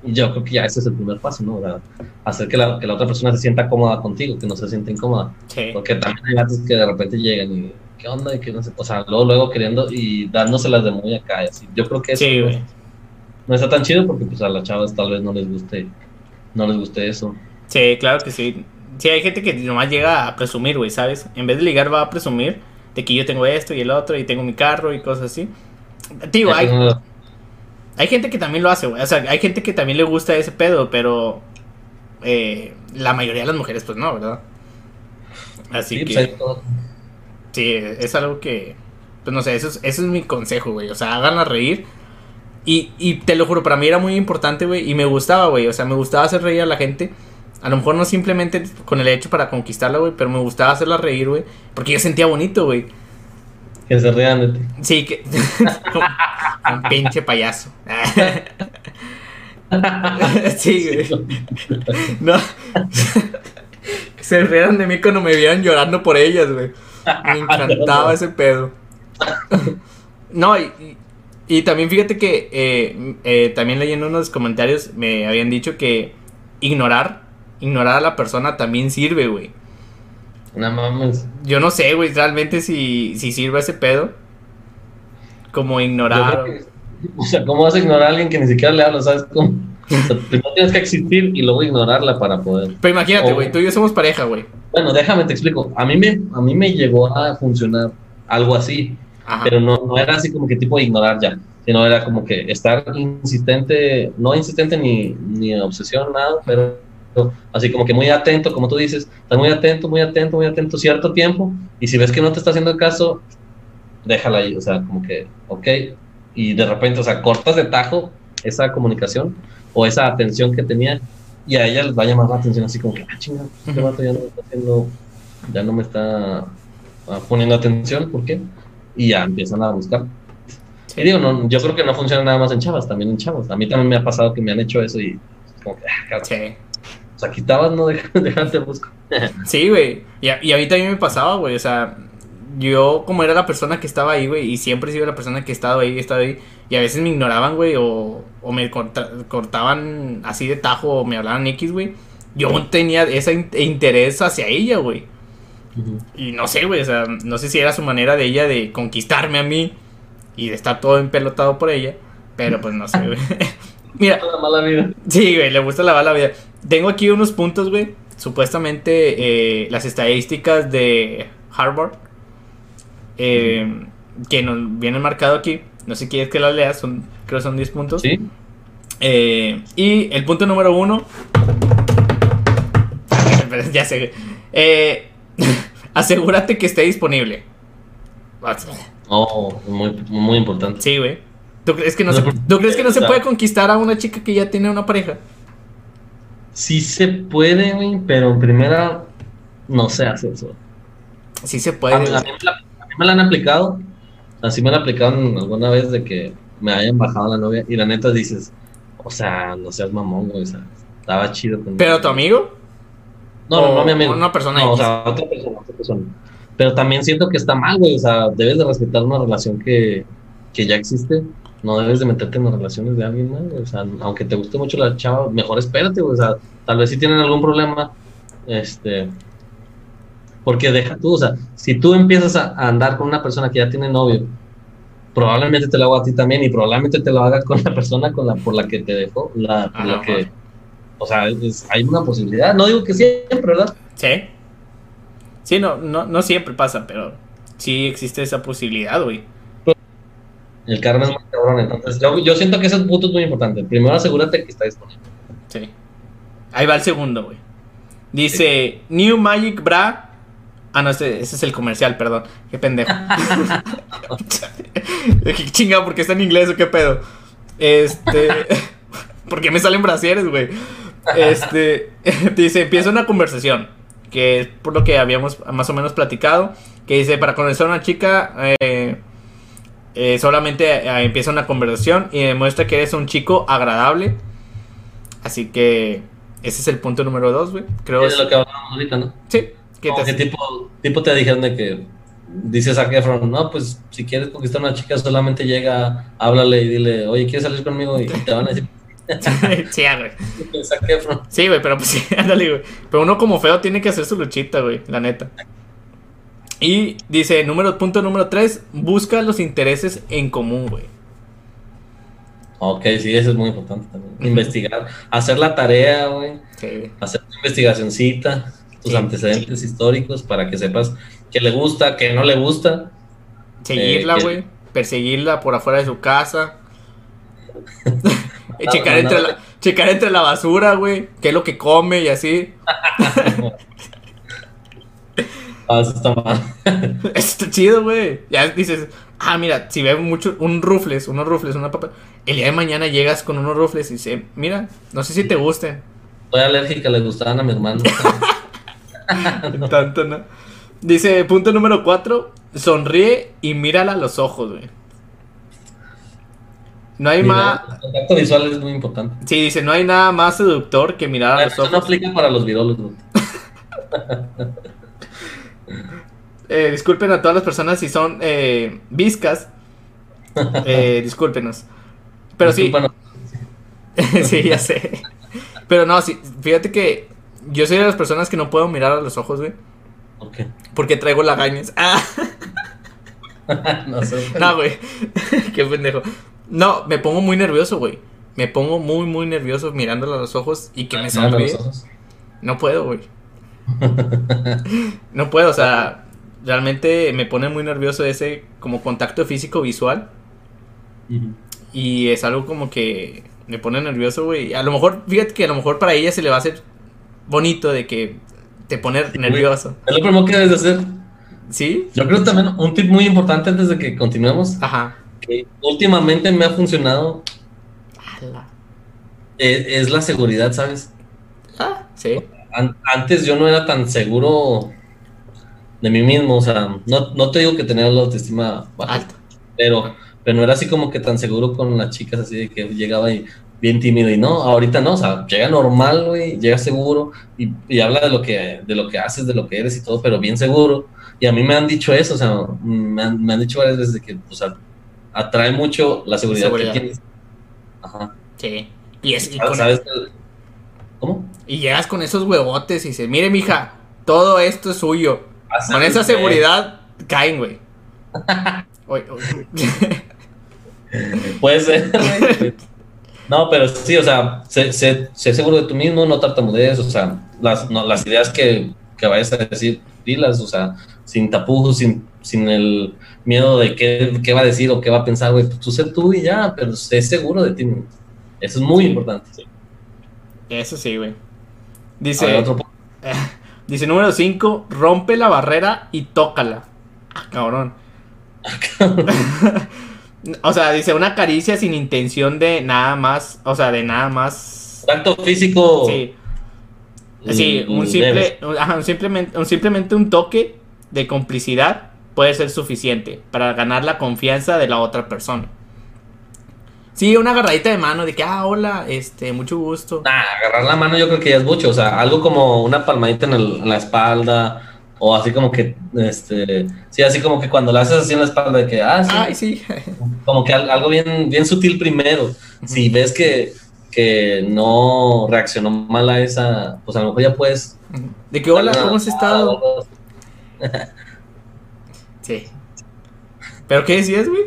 Y yo creo que ya ese es el primer paso, ¿no? O sea, hacer que la, que la otra persona se sienta cómoda contigo, que no se sienta incómoda. Sí. Porque también hay gatos que de repente llegan y, ¿qué onda? Y que no sé, o sea, luego, luego queriendo y dándoselas de muy acá. y así. Yo creo que eso Sí, no está tan chido porque pues a las chavas tal vez no les guste, no les guste eso. Sí, claro que sí. Sí, hay gente que nomás llega a presumir, güey, ¿sabes? En vez de ligar va a presumir de que yo tengo esto y el otro y tengo mi carro y cosas así. Tío, que hay, no- hay gente que también lo hace, güey. O sea, hay gente que también le gusta ese pedo, pero eh, la mayoría de las mujeres, pues no, ¿verdad? Así sí, que, pues, todo. sí, es algo que, pues no sé, eso es, eso es mi consejo, güey. O sea, háganla reír. Y, y te lo juro, para mí era muy importante, güey. Y me gustaba, güey. O sea, me gustaba hacer reír a la gente. A lo mejor no simplemente con el hecho para conquistarla, güey. Pero me gustaba hacerla reír, güey. Porque yo sentía bonito, güey. que se rían de ti. Sí, que. un pinche payaso. sí, güey. No. que se rieran de mí cuando me vieran llorando por ellas, güey. Me encantaba ese pedo. No, y, y- también fíjate que eh, eh, también leyendo unos comentarios me habían dicho que ignorar, ignorar a la persona también sirve, güey. No mames. Yo no sé, güey, realmente si, si sirve ese pedo. Como ignorar. que- o sea, ¿cómo vas a ignorar a alguien que ni siquiera le habla? ¿Sabes cómo? O sea, primero tienes que existir y luego ignorarla para poder. Pero imagínate, güey, tú y yo somos pareja, güey. Bueno, déjame te explico. A mí me, a mí me llegó a funcionar algo así. Ajá. pero no, no era así como que tipo ignorar ya, sino era como que estar insistente, no insistente ni, ni obsesión, nada, pero así como que muy atento, como tú dices, estar muy atento, muy atento, muy atento cierto tiempo, y si ves que no te está haciendo caso, déjala ahí, o sea, como que, ok, y de repente, o sea, cortas de tajo esa comunicación o esa atención que tenía, y a ella les va a llamar la atención así como que, ah, chinga, este vato ya no me está haciendo, ya no me está ah, poniendo atención, ¿por qué? Y ya empiezan a buscar. Sí. Y digo, no, yo creo que no funciona nada más en chavas, también en chavos. A mí también me ha pasado que me han hecho eso y como que, ah, cabrón, Sí. o sea, quitabas, no Deja- dejarte busco. Sí, güey. Y a, y a mí también me pasaba, güey. O sea, yo como era la persona que estaba ahí, güey, y siempre he sido la persona que he estado ahí, he estado ahí, y a veces me ignoraban, güey, o, o me corta- cortaban así de tajo, o me hablaban X, güey. Yo tenía ese in- interés hacia ella, güey. Y no sé, güey, o sea, no sé si era su manera de ella de conquistarme a mí y de estar todo empelotado por ella, pero pues no sé, güey. Mira, La mala vida. Sí, güey, le gusta la bala vida. Tengo aquí unos puntos, güey. Supuestamente eh, las estadísticas de Harvard. eh, que nos vienen marcado aquí. No sé si quieres que las leas, son, creo que son 10 puntos. Sí, Eh, y el punto número uno. Ya sé. güey. Eh, asegúrate que esté disponible. oh, muy, muy importante. Sí, güey. ¿Tú crees, que no se, ¿Tú crees que no se puede conquistar a una chica que ya tiene una pareja? Sí se puede, güey, pero en primera no se hace eso. Sí se A puede. mí, a mí me la, a mí me la han aplicado, así me la aplicaron alguna vez de que me hayan bajado la novia y la neta dices, o sea, no seas mamón, güey, o sea, estaba chido. ¿Pero tu amigo? No, no, no, mi amigo. una persona No, o sea, otra persona, otra persona. Pero también siento que está mal, güey. O sea, debes de respetar una relación que, que ya existe. No debes de meterte en las relaciones de alguien más. O sea, aunque te guste mucho la chava, mejor espérate, güey. O sea, tal vez si tienen algún problema, este... Porque deja tú, o sea, si tú empiezas a, a andar con una persona que ya tiene novio, probablemente te lo haga a ti también y probablemente te lo hagas con la persona con la, por la que te dejó, la, por A la que... O sea, es- hay una posibilidad. No digo que siempre, ¿verdad? Sí. Sí, no, no, no siempre pasa, pero sí existe esa posibilidad, güey. El karma es muy cabrón, entonces yo, yo siento que ese punto es muy importante. Primero asegúrate que está disponible. Sí. Ahí va el segundo, güey. Dice, New Magic Bra Ah, no, ese, ese es el comercial, perdón. Qué pendejo. qué chinga, porque está en inglés o qué pedo. Este. ¿Por qué me salen brasieres, güey? Este. dice: empieza una conversación. Que es por lo que habíamos más o menos platicado. Que dice: para conocer a una chica. Eh, eh, solamente eh, empieza una conversación y demuestra que eres un chico agradable. Así que ese es el punto número dos, güey. Creo Es lo que hablamos ahorita, ¿no? Sí. Como te- que tipo, tipo te dijeron de que dices a Efron, no, pues si quieres conquistar a una chica solamente llega, háblale y dile, oye, ¿quieres salir conmigo? Y te van a decir, sí, güey. Sí, güey, pero pues sí, ándale, güey. Pero uno como feo tiene que hacer su luchita, güey, la neta. Y dice, número, punto número 3, busca los intereses en común, güey. Ok, sí, eso es muy importante también. Investigar, hacer la tarea, güey, Sí, hacer tu investigacioncita, tus Sí. antecedentes históricos para que sepas qué le gusta, qué no le gusta. Seguirla, Eh, que- güey. Perseguirla por afuera de su casa. No, checar, entre la, checar entre la basura, güey. Qué es lo que come y así. Ah, eso está mal. Está chido, güey. Ya dices, ah, mira, si veo mucho, un rufles, unos rufles, una papa. El día de mañana llegas con unos rufles y dices, mira, no sé si te gusten. Soy alérgica, le gustaban a mi hermano. Tanto, ¿no? Dice, punto número 4, sonríe y mírala a los ojos, güey. No hay más... el contacto visual es muy importante. Sí, dice, no hay nada más seductor que mirar a los Eso no ojos. aplica para los virólogos. Eh, disculpen a todas las personas si son eh, viscas. Eh, discúlpenos. Pero sí, Discúlpanos. sí, ya sé. Pero no, sí, fíjate que yo soy de las personas que no puedo mirar a los ojos, güey. ¿Por qué? Porque traigo lagañas. Ah, no sé. no, güey. Qué pendejo. No, me pongo muy nervioso, güey. Me pongo muy, muy nervioso mirándole a los ojos y que me sonríe. No puedo, güey. No puedo, o sea, realmente me pone muy nervioso ese como contacto físico visual. Y es algo como que me pone nervioso, güey. A lo mejor, fíjate que a lo mejor para ella se le va a hacer bonito de que te pone nervioso. Es lo primero que debes de hacer. ¿Sí? Yo creo también un tip muy importante antes de que continuemos, Ajá. Que últimamente me ha funcionado, eh, es, la seguridad, ¿sabes? Ah, sí. An- antes yo no era tan seguro de mí mismo, o sea, no, no te digo que tenía la autoestima baja, Alto. pero, pero no era así como que tan seguro con las chicas, así de que llegaba y bien tímido y no, ahorita no, o sea, llega normal, güey, llega seguro y, y habla de lo que de lo que haces, de lo que eres y todo, pero bien seguro. Y a mí me han dicho eso, o sea, me han, me han dicho varias veces de que, o sea, atrae mucho la seguridad, Seguridad. que tienes. Ajá. Sí. Y, es, y, con- ¿Sabes? ¿Cómo? y llegas con esos huevotes y dices, mire, mija, todo esto es suyo. Ah, Con esa seguridad caen, güey. Puede ser. No, pero sí, o sea, sé, sé- sé seguro de tú mismo, no tartamudees, o sea, las, no, las ideas que, que vayas a decir, dilas, o sea, sin tapujos, sin, sin el miedo de qué, qué va a decir o qué va a pensar, güey, pues tú sé tú y ya, pero sé seguro de ti. Eso es muy importante. sí. Eso sí, güey. Ver, Dice, otro dice número 5, rompe la barrera y tócala. Ah, cabrón. o sea, dice una caricia sin intención de nada más, o sea, de nada más. Tacto físico. Sí, sí, un simple, ajá, un simplemente, un simplemente un toque de complicidad puede ser suficiente para ganar la confianza de la otra persona. Sí, una agarradita de mano de que, ah, hola, este, mucho gusto. Nah, agarrar la mano yo creo que ya es mucho, o sea, algo como una palmadita en, el- en la espalda, o así como que, este, sí, así como que cuando la haces así en la espalda, de que, ah, sí, Ay, sí. como que al- algo bien, bien sutil primero. Si ves que, que no reaccionó mal a esa, pues a lo mejor ya puedes. De que, hola, ¿cómo has estado? Sí. ¿Pero qué decías, güey?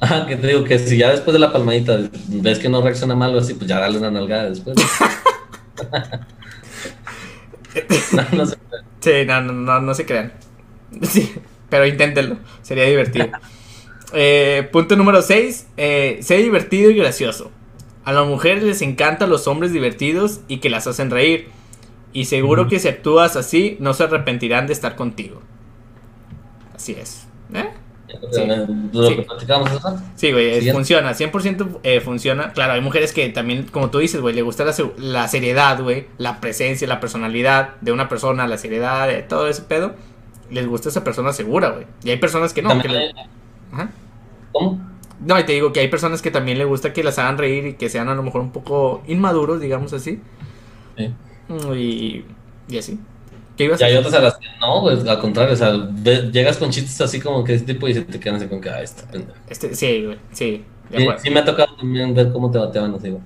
Ah, que te digo que si ya después de la palmadita ves que no reacciona mal o así, pues ya dale una nalgada después. no, no sé. Sí, no, no, no, no se crean. Sí, pero inténtenlo, sería divertido. Eh, punto número 6, sé divertido y gracioso. A las mujeres les encantan los hombres divertidos y que las hacen reír. Y seguro que si actúas así, no se arrepentirán de estar contigo. Así es. ¿Eh? Sí. Lo Sí. que güey, es- Siguiente. funciona, 100% eh, funciona. Claro, hay mujeres que también, como tú dices, güey, le gusta la, la seriedad, güey, la presencia, la personalidad de una persona, la seriedad, eh, todo ese pedo. Les gusta esa persona segura, güey. Y hay personas que no. Que le- Ajá. ¿Cómo? No, y te digo que hay personas que también le gusta que las hagan reír y que sean a lo mejor un poco inmaduros, digamos así. Sí. Mm, Y, y así. ¿Qué ibas Y hay otras a las que no, pues al contrario, o sea, ve- llegas con chistes así como que ese tipo y se te quedan así con que, ah, esta pendeja. Este, sí, güey, sí. Sí, sí me ha tocado también ver cómo te bateaban así, güey.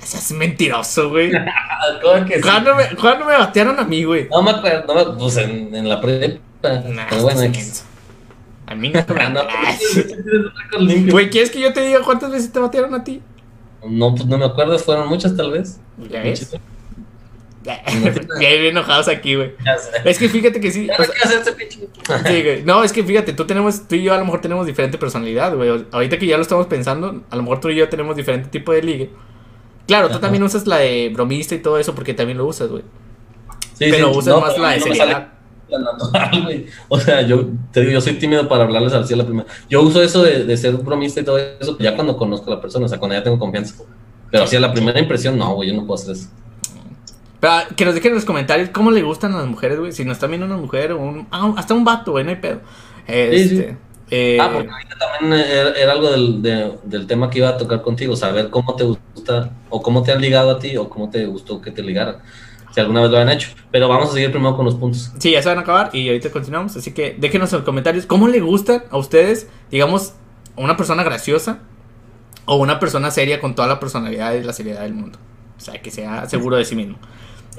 Seas mentiroso, güey. ¿cómo que sí? ¿Cuándo me, cuándo me batearon a mí, güey? No me acuerdo, no me, pues en, en la prepa. Nah, pero bueno, menso. A mí nunca me no, no, Güey, ¿quieres que yo te diga cuántas veces te batearon a ti? no, pues no me acuerdo, fueron muchas tal vez. ¿Ya ves? Bien enojados aquí, güey. Es que fíjate que sí. O no sea, sí, güey. Es que fíjate, tú tenemos, tú y yo a lo mejor tenemos diferente personalidad, güey. Ahorita que ya lo estamos pensando, a lo mejor tú y yo tenemos diferente tipo de ligue. Claro, tú Ajá. también usas la de bromista y todo eso porque también lo usas, güey. Sí, Pero sí, usas no, más pero la de no seriedad. natural, güey. O sea, yo te digo, yo soy tímido para hablarles así a la primera. Yo uso eso de, de ser bromista y todo eso ya cuando conozco a la persona, o sea, cuando ya tengo confianza. Pero así a la primera impresión, no, güey, yo no puedo hacer eso. Pero ah, que nos dejen en los comentarios cómo le gustan a las mujeres, güey. Si nos está viendo una mujer o un. ah, hasta un vato, güey, no hay pedo. Este, Sí, sí. eh, Ah, porque ahorita también era, era algo del, de- del tema que iba a tocar contigo, saber cómo te gusta o cómo te han ligado a ti o cómo te gustó que te ligaran. Si alguna vez lo han hecho. Pero vamos a seguir primero con los puntos. Sí, ya se van a acabar y ahorita continuamos. Así que déjenos en los comentarios cómo le gustan a ustedes, digamos, una persona graciosa o una persona seria con toda la personalidad y la seriedad del mundo. O sea, que sea seguro de sí mismo.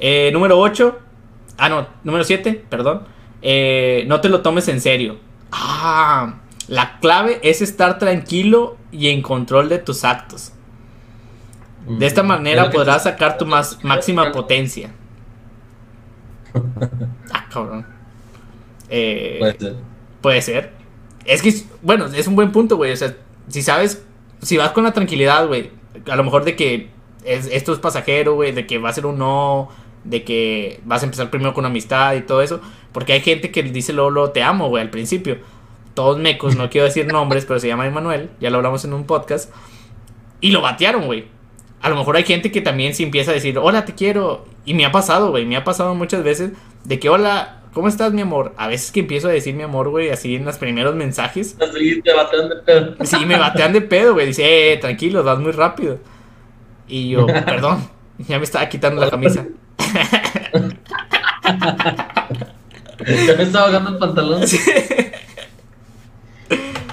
Eh, número 8. Ah, no, número 7, perdón. Eh, no te lo tomes en serio. Ah, la clave es estar tranquilo y en control de tus actos. De esta Es manera podrás sacar tu más, máxima potencia. Ah, cabrón. Eh, Puede ser. Puede ser. Es que, bueno, es un buen punto, güey. O sea, si sabes, si vas con la tranquilidad, güey, a lo mejor de que es- esto es pasajero, güey, de que va a ser un no, de que vas a empezar primero con amistad y todo eso. Porque hay gente que dice Lolo, te amo, güey, al principio. Todos mecos, no quiero decir nombres, pero se llama Emanuel, ya lo hablamos en un podcast. Y lo batearon, güey. A lo mejor hay gente que también se empieza a decir, hola, te quiero. Y me ha pasado, güey, me ha pasado muchas veces de que, hola, ¿cómo estás, mi amor? A veces que empiezo a decir mi amor, güey, así en los primeros mensajes. Así te batean de pedo. Sí, me batean de pedo, güey. Dice, eh, tranquilo, vas muy rápido. Y yo, perdón, ya me estaba quitando la camisa. Ya me estaba bajando el pantalón.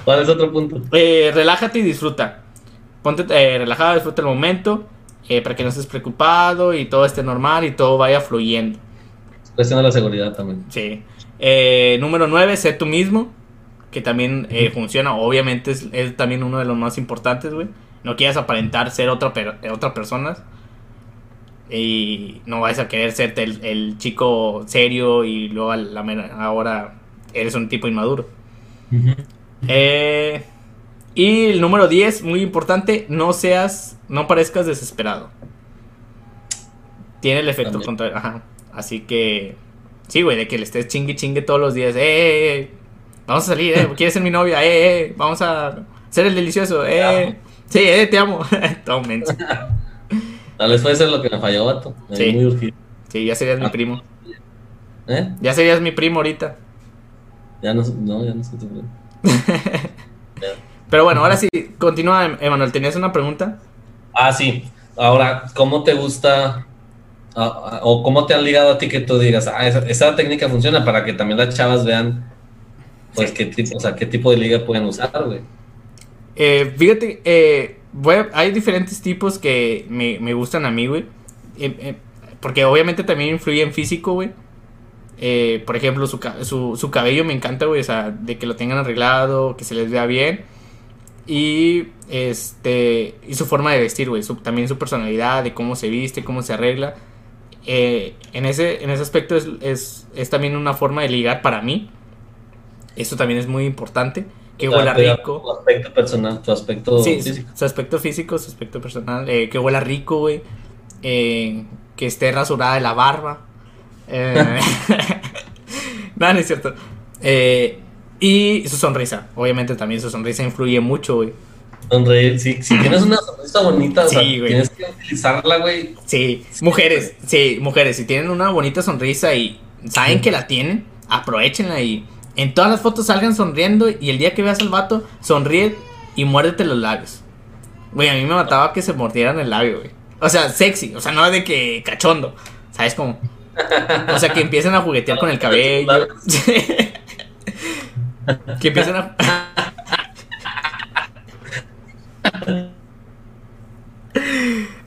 ¿Cuál es otro punto? Eh, relájate y disfruta. Ponte eh, relajado, disfruta el momento. eh, para que no estés preocupado y todo esté normal y todo vaya fluyendo. Cuestión de la seguridad también. Sí. Eh, número 9, sé tú mismo. Que también funciona. Obviamente es, es también uno de los más importantes, güey. No quieras aparentar ser otra, per- otra persona. Y no vayas a querer ser el, el chico serio y luego a la mera- ahora eres un tipo inmaduro. Eh, y el número 10, muy importante, no seas, no parezcas desesperado. Tiene el efecto También. contrario. Ajá. Así que, sí, güey, de que le estés chingue chingue todos los días. Eh, eh, eh, vamos a salir, eh, ¿quieres ser mi novia? Eh, eh, vamos a ser el delicioso. Eh, sí, eh, te amo. Todo menso. Tal vez puede ser lo que me falló, vato. Me Sí. muy urgido. Sí, ya serías mi Ah. primo. ¿Eh? Ya serías mi primo ahorita. Ya no, no, ya no sé tu primo. Pero bueno, ahora sí, continúa, Em- Emanuel. ¿Tenías una pregunta? Ah, sí. Ahora, ¿cómo te gusta ah, ah, o cómo te han ligado a ti que tú digas, ah, esa, esa técnica funciona para que también las chavas vean, pues, qué tipo, o sea, qué tipo de liga pueden usar, güey? Eh, fíjate, eh, hay diferentes tipos que me, me gustan a mí, güey. Eh, eh, porque obviamente también influye en físico, güey. Eh, por ejemplo, su, su, su cabello me encanta, güey. O sea, de que lo tengan arreglado, que se les vea bien. Y este y su forma de vestir, güey. su- también su personalidad, de cómo se viste, cómo se arregla. En, ese, en ese aspecto es, es, es también una forma de ligar para mí. Eso también es muy importante. Que O huela rico. Tu aspecto personal, tu aspecto Sí, físico. su aspecto físico, su aspecto personal, eh, que huela rico, güey. eh, que esté rasurada de la barba. Eh, no, no es cierto. Eh, y su sonrisa. Obviamente también su sonrisa influye mucho, güey. Sonreír, sí, si tienes una sonrisa bonita, o sea, Sí, güey. tienes que utilizarla, güey. Sí, mujeres, sí, mujeres, si tienen una bonita sonrisa y saben que la tienen, aprovechenla y en todas las fotos salgan sonriendo y el día que veas al vato, sonríe y muérdete los labios. Güey, a mí me mataba que se mordieran el labio, güey. O sea, sexy, o sea, no de que cachondo, ¿sabes cómo? O sea, que empiecen a juguetear con el cabello. que empiecen a...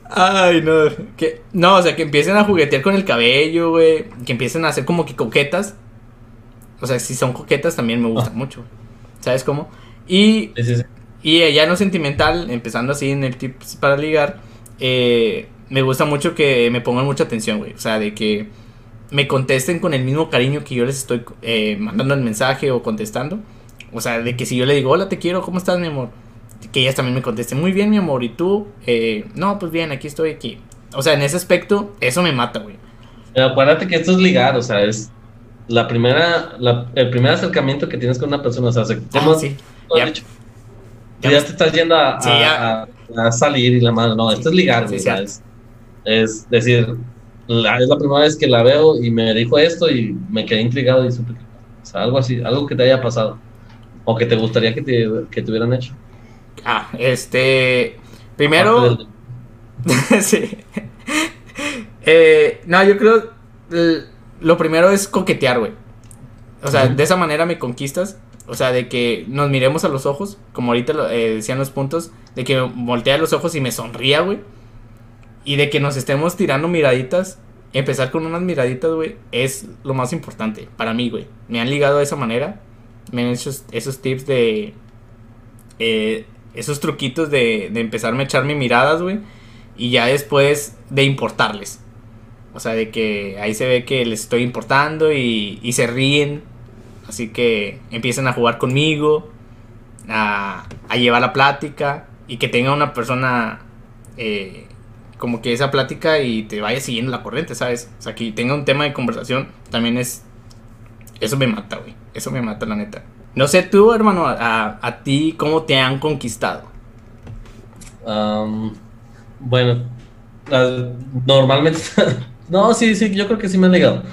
Ay, no. Que, no, o sea, que empiecen a juguetear con el cabello, güey. Que empiecen a hacer como que coquetas. O sea, si son coquetas también me gustan mucho. ¿Sabes cómo? Y, Sí, sí, y eh, ya no sentimental, empezando así en el tips para ligar. eh, me gusta mucho que me pongan mucha atención, güey. O sea, de que me contesten con el mismo cariño que yo les estoy eh, mandando el mensaje o contestando. O sea, de que si yo le digo, hola, te quiero, ¿cómo estás, mi amor? Que ellas también me contesten, muy bien, mi amor, ¿y tú? Eh, no, pues bien, aquí estoy, aquí. O sea, en ese aspecto, eso me mata, güey. Pero acuérdate que esto es ligar, o sea, es la primera, la- el primer acercamiento que tienes con una persona, o sea, se- Ah, hemos- sí. Ya. dicho, Ya ya, te estás yendo a, Sí, a- ya. a- a salir y la madre, no, esto es ligar, es, es decir, la- es la primera vez que la veo y me dijo esto y me quedé intrigado y supe o sea, algo así, algo que te haya pasado o que te gustaría que te, que te hubieran hecho. Ah, este. Primero. Del- sí. Eh, no, yo creo. Lo primero es coquetear, güey. O sea, de esa manera me conquistas. O sea, de que nos miremos a los ojos. Como ahorita lo- eh, decían los puntos. De que voltea los ojos y me sonría, güey. Y de que nos estemos tirando miraditas. Empezar con unas miraditas, güey. Es lo más importante para mí, güey. Me han ligado de esa manera. Me han hecho esos tips de. eh, esos truquitos de, de empezarme a echarme miradas, güey. Y ya después de importarles. O sea, de que ahí se ve que les estoy importando y, y se ríen. Así que empiezan a jugar conmigo, a, a llevar la plática y que tenga una persona eh, como que esa plática y te vaya siguiendo la corriente, ¿sabes? O sea, que tenga un tema de conversación también es... Eso me mata, güey. Eso me mata, la neta. No sé tú, hermano, a, a ti, ¿cómo te han conquistado? Am, bueno, ah, normalmente, no, sí, sí, yo creo que sí me han llegado.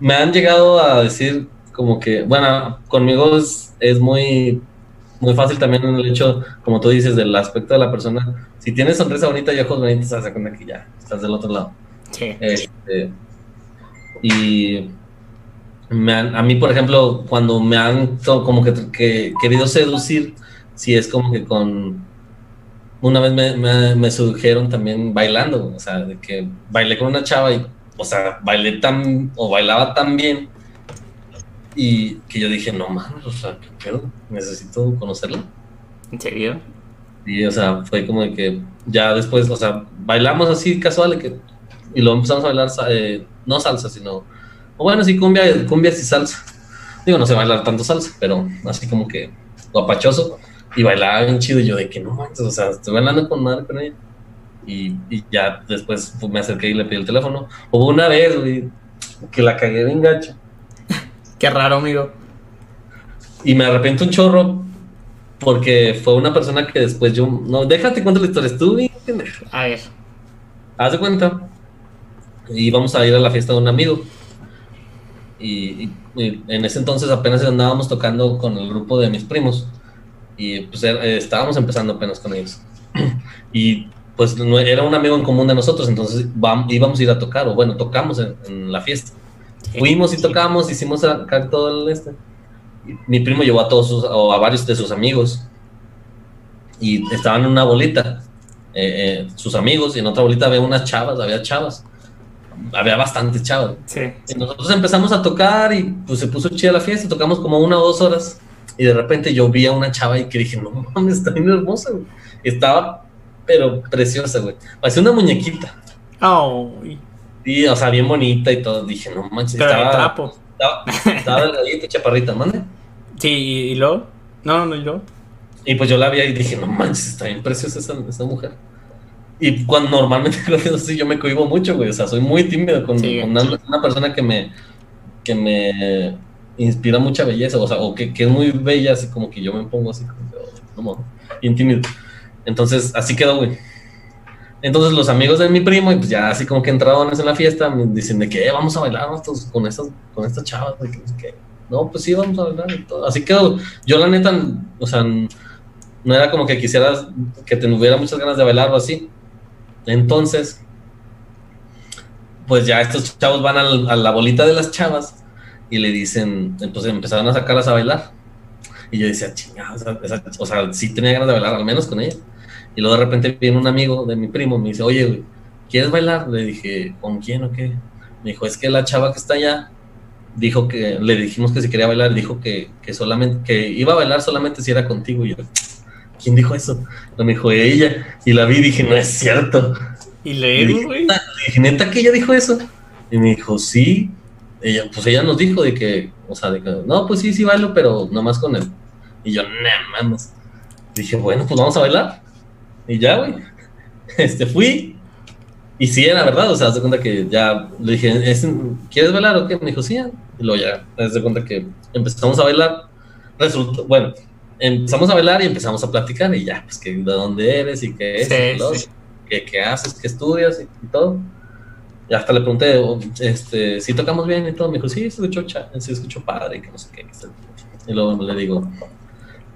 Me han llegado a decir como que, bueno, conmigo es, es muy, muy fácil también en el hecho, como tú dices, del aspecto de la persona. Si tienes sonrisa bonita y ojos bonitos, hace cuenta que ya estás del otro lado. Sí. Este, y me han- a mí, por ejemplo, cuando me han como que, que querido seducir, si es como que con... Una vez me, me, me sedujeron también bailando, o sea, de que bailé con una chava y, o sea, bailé tan, o bailaba tan bien, y que yo dije, no mames, o sea, ¿qué pedo? Necesito conocerla. ¿En serio? Y, o sea, fue como de que ya después, o sea, bailamos así casual que, y luego empezamos a bailar, eh, no salsa, sino, o bueno, sí, cumbia, cumbias y salsa. Digo, no sé bailar tanto salsa, pero así como que guapachoso. Y bailaba bien chido, y yo de que no manches, o sea, estoy bailando con madre con ella. Y, y ya después me acerqué y le pedí el teléfono. Hubo una vez, güey, que la cagué bien gacho. Qué raro, amigo. Y me arrepiento un chorro porque fue una persona que después yo, no, déjate cuento la historia, estuve. A ver. Haz de cuenta. Íbamos a ir a la fiesta de un amigo. Y, y- y en ese entonces apenas andábamos tocando con el grupo de mis primos. Y pues era- eh, estábamos empezando apenas con ellos. Y pues no, era un amigo en común de nosotros, entonces íbamos a ir a tocar, o bueno, tocamos en, en la fiesta. Fuimos y tocamos, hicimos acá todo el este. Mi primo llevó a todos sus, o a varios de sus amigos. Y estaban en una bolita, eh, eh, sus amigos, y en otra bolita había unas chavas, había chavas. Había bastantes chavas. Sí. Y nosotros empezamos a tocar y pues se puso chida la fiesta, tocamos como una o dos horas. Y de repente yo vi a una chava y que dije, no mames, está bien hermosa, güey. Estaba, pero preciosa, güey. Parecía una muñequita. Ay, Y, o sea, bien bonita y todo. Dije, no manches, pero estaba, trapo. estaba, estaba delgadita chaparrita, mande. Sí, ¿y, luego? No, no, y luego. Y pues yo la vi y dije, no manches, está bien preciosa esa, esa mujer. Y cuando normalmente con eso sí yo me cohibo mucho, güey. O sea, soy muy tímido con, Sí. con una, una persona que me, que me inspira mucha belleza, o sea, o que, que es muy bella, así como que yo me pongo así como que, oh. Entonces, así quedó, güey. Entonces los amigos de mi primo, y pues ya así como que entradones en la fiesta, me dicen de que "Eh, vamos a bailar nosotros con estas, con estas chavas, de que no pues sí, vamos a bailar y todo. Así quedó. Yo la neta, o sea, no era como que quisieras que te hubiera muchas ganas de bailar o así. Entonces, pues ya estos chavos van al- a la bolita de las chavas y le dicen, entonces empezaron a sacarlas a bailar. Y yo decía, chingada, o sea, sí tenía ganas de bailar, al menos con ella. Y luego de repente viene un amigo de mi primo, me dice, oye, güey, ¿quieres bailar? Le dije, ¿con quién o qué? Me dijo, es que la chava que está allá dijo que, le dijimos que si quería bailar, dijo que, que solamente, que iba a bailar solamente si era contigo. Y yo, ¿quién dijo eso? No, me dijo ella. Y la vi y dije, no es cierto. Y. Le dije, neta que ella dijo eso. Y me dijo, sí. Ella, pues ella nos dijo de que, o sea, de que, no, pues sí, sí bailo, pero nomás con él. Y yo, nah, mames. Dije, bueno, pues vamos a bailar. Y ya, güey. Este, fui. Y sí, era verdad, o sea, de cuenta que ya le dije, "¿Es- ¿quieres bailar o qué? Me dijo, sí. Y luego ya, de cuenta que empezamos a bailar. Resultó, bueno, empezamos a bailar y empezamos a platicar y ya, pues que de dónde eres y qué es, Sí, y qué, qué haces, qué estudias y, y todo. Y hasta le pregunté, oh, este, si tocamos bien y todo. Me dijo, sí, se escuchó, se escuchó padre, que no sé qué. Y luego le digo,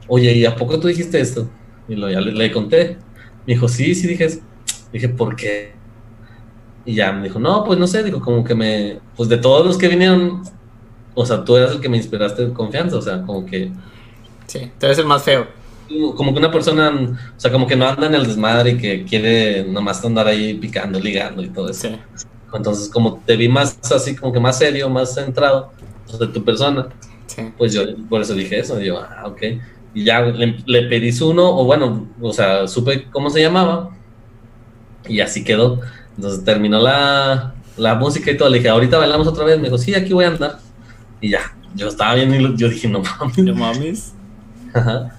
oye, ¿y a poco tú dijiste esto? Y luego ya le, le conté. Me dijo, sí, sí dije eso. Dije, ¿por qué? Y ya me dijo, no, pues no sé, dijo, como que me, pues de todos los que vinieron, o sea, tú eras el que me inspiraste de confianza, o sea, como que, Sí, tú eres el más feo. como que una persona, o sea, como que no anda en el desmadre y que quiere nomás andar ahí picando, ligando y todo eso. Sí. Entonces, como te vi más así, como que más serio, más centrado pues, de tu persona, Sí. pues yo por eso dije eso. Y yo, ah, ok. Y ya le, le pedí su uno, o bueno, o sea, supe cómo se llamaba, y así quedó. Entonces terminó la, la música y todo. Le dije, ahorita bailamos otra vez. Me dijo, sí, aquí voy a andar. Y ya, yo estaba bien yo dije, no mames. No mames. Ajá.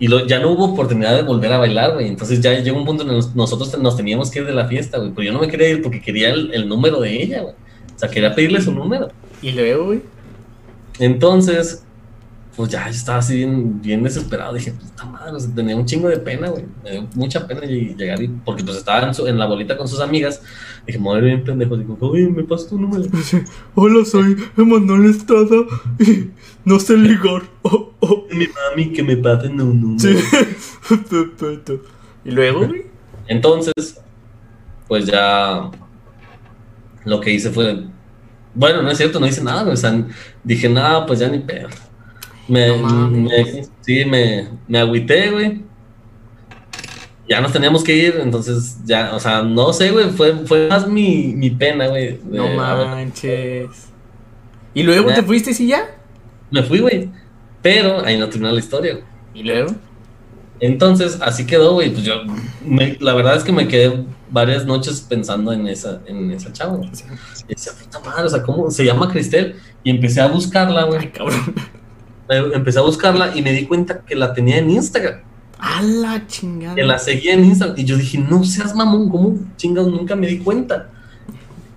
Y lo- ya no hubo oportunidad de volver a bailar, güey. Entonces ya llegó un punto en el que nosotros nos teníamos que ir de la fiesta, güey. Pero yo no me quería ir porque quería el, el número de ella, güey. O sea, quería pedirle su número. Y luego, güey. Entonces, pues ya yo estaba así bien, bien desesperado. Dije, puta madre, o sea, tenía un chingo de pena, güey. Me dio mucha pena lleg- llegar y, porque pues estaba en, su- en la bolita con sus amigas. Dije, ir bien pendejo. Digo, oye, me pasas tu número. Hola, soy Emanuel Estrada y no sé ligar. Oh, oh. Mi mami, que me pasen un número. Sí. Y luego, güey. Entonces, pues ya lo que hice fue, bueno, no es cierto, no hice nada, güey, o sea, dije, nada, pues ya ni pedo. Me, No me- sí, me, me agüité, güey. Ya nos teníamos que ir, entonces ya, o sea, no sé, güey, fue, fue más mi, mi pena, güey. No manches. ¿Y luego te fuiste y ya? Me fui, güey. Pero ahí no terminó la historia. ¿Y luego? Entonces, así quedó, güey. Pues yo, me- la verdad es que me quedé varias noches pensando en esa, en esa chava. Y decía, puta madre, o sea, ¿cómo se llama Cristel? Y empecé a buscarla, güey. cabrón. Eh, Empecé a buscarla y me di cuenta que la tenía en Instagram. A la chingada. Que la seguía en Instagram. Y yo dije, no seas mamón, ¿cómo chingados? Nunca me di cuenta.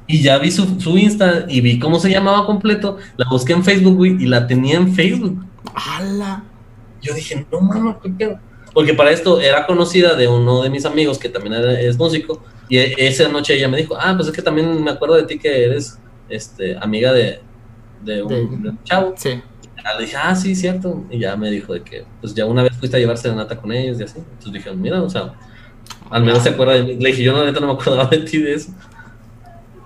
Y ya vi su, su Insta y vi cómo se llamaba completo. La busqué en Facebook, güey, y la tenía en Facebook. A la. Yo dije, no mames, ¿qué pedo? Porque para esto era conocida de uno de mis amigos que también era- es músico. Y e- esa noche ella me dijo, ah, pues es que también me acuerdo de ti que eres este, amiga de, de, un, De- de un chavo. Sí. Ya le dije, ah, sí, cierto. Y ya me dijo de que, pues ya una vez fuiste a llevar serenata con ellos y así. Entonces dije, mira, o sea, al menos se acuerda de mí. Le dije, yo la neta no me acordaba de ti de eso.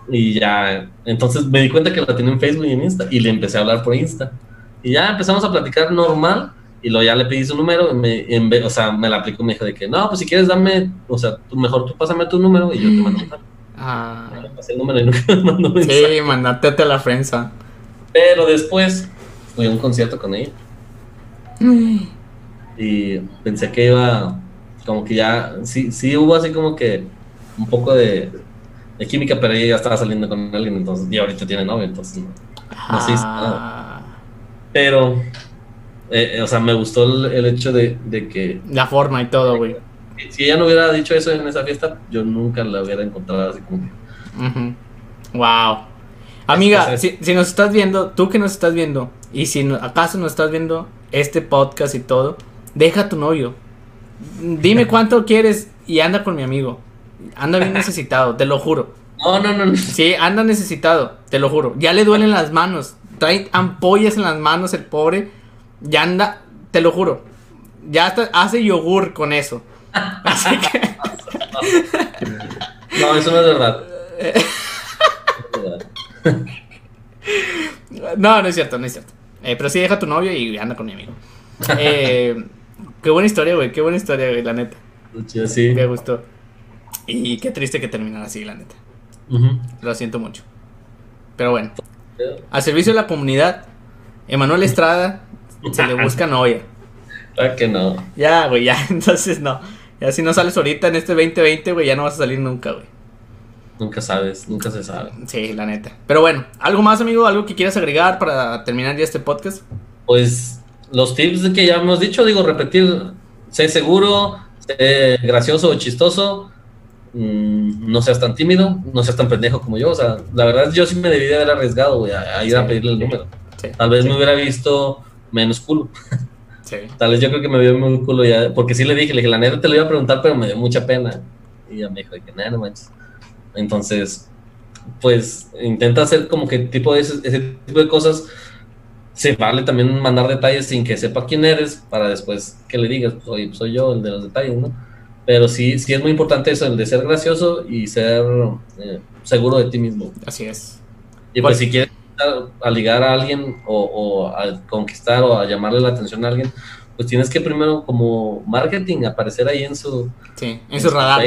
Y ya, entonces me di cuenta que la tenía en Facebook y en Insta. Y le empecé a hablar por Insta. Y ya empezamos a platicar normal. Y luego ya le pedí su número. y me, en vez- o sea, me la aplicó y me dijo de que, no, pues si quieres dame, o sea, tú, mejor tú pásame tu número y yo te mando un. Ah. Pasé el número y nunca me mandó mensaje. Sí, mandate a la frenza. Pero después fui a un concierto con ella. y pensé que iba como que ya sí sí hubo así como que un poco de, de química pero ella ya estaba saliendo con alguien entonces y ahorita tiene novio entonces no. No se hizo Ah, pero eh, eh, o sea me gustó el, el hecho de, de que la forma y todo, güey. si ella no hubiera dicho eso en esa fiesta, yo nunca la hubiera encontrado así como que. Wow. Amiga, si, si nos estás viendo, tú que nos estás viendo, y si no- acaso nos estás viendo este podcast y todo, deja a tu novio. Dime cuánto quieres y anda con mi amigo. Anda bien necesitado, te lo juro. No, no, no, no. Sí, anda necesitado, te lo juro. Ya le duelen las manos. Trae ampollas en las manos el pobre. Ya anda, te lo juro. Ya hasta hace yogur con eso. Así que, No, eso no es verdad. No no, es cierto, no es cierto. Eh, pero sí deja a tu novio y anda con mi amigo. Eh, qué buena historia, güey. Qué buena historia, güey, la neta. Chido, sí. Me gustó. Y qué triste que terminara así, la neta. Lo siento mucho. Pero bueno, al servicio de la comunidad, Emanuel Estrada se le busca novia. Claro que no. Ya, güey, ya, entonces no. Ya si no sales ahorita en este 2020, güey, ya no vas a salir nunca, güey. Nunca sabes, nunca se sabe. Sí, la neta. Pero bueno, ¿algo más, amigo? ¿Algo que quieras agregar para terminar ya este podcast? Pues los tips que ya hemos dicho, digo, repetir, sé seguro, sé gracioso o chistoso, mm, no seas tan tímido, no seas tan pendejo como yo. O sea, la verdad yo sí me debí de haber arriesgado, güey, a, a ir a Sí. pedirle el número. Sí. Tal vez sí, me hubiera visto menos culo. Tal vez yo creo que me vio muy culo ya, porque sí le dije, le dije, la neta te lo iba a preguntar, pero me dio mucha pena. Y ya me dijo, de que nada, no manches. Entonces, pues intenta hacer como que tipo de ese, ese tipo de cosas. Se vale también mandar detalles sin que sepa quién eres, para después que le digas, oye, pues, soy yo el de los detalles, ¿no? Pero sí, sí es muy importante eso, el de ser gracioso y ser eh, seguro de ti mismo. Así es. Y Pues- pues si quieres a, a ligar a alguien o, o a conquistar o a llamarle la atención a alguien, pues tienes que primero como marketing aparecer ahí en su... Sí, en su radar.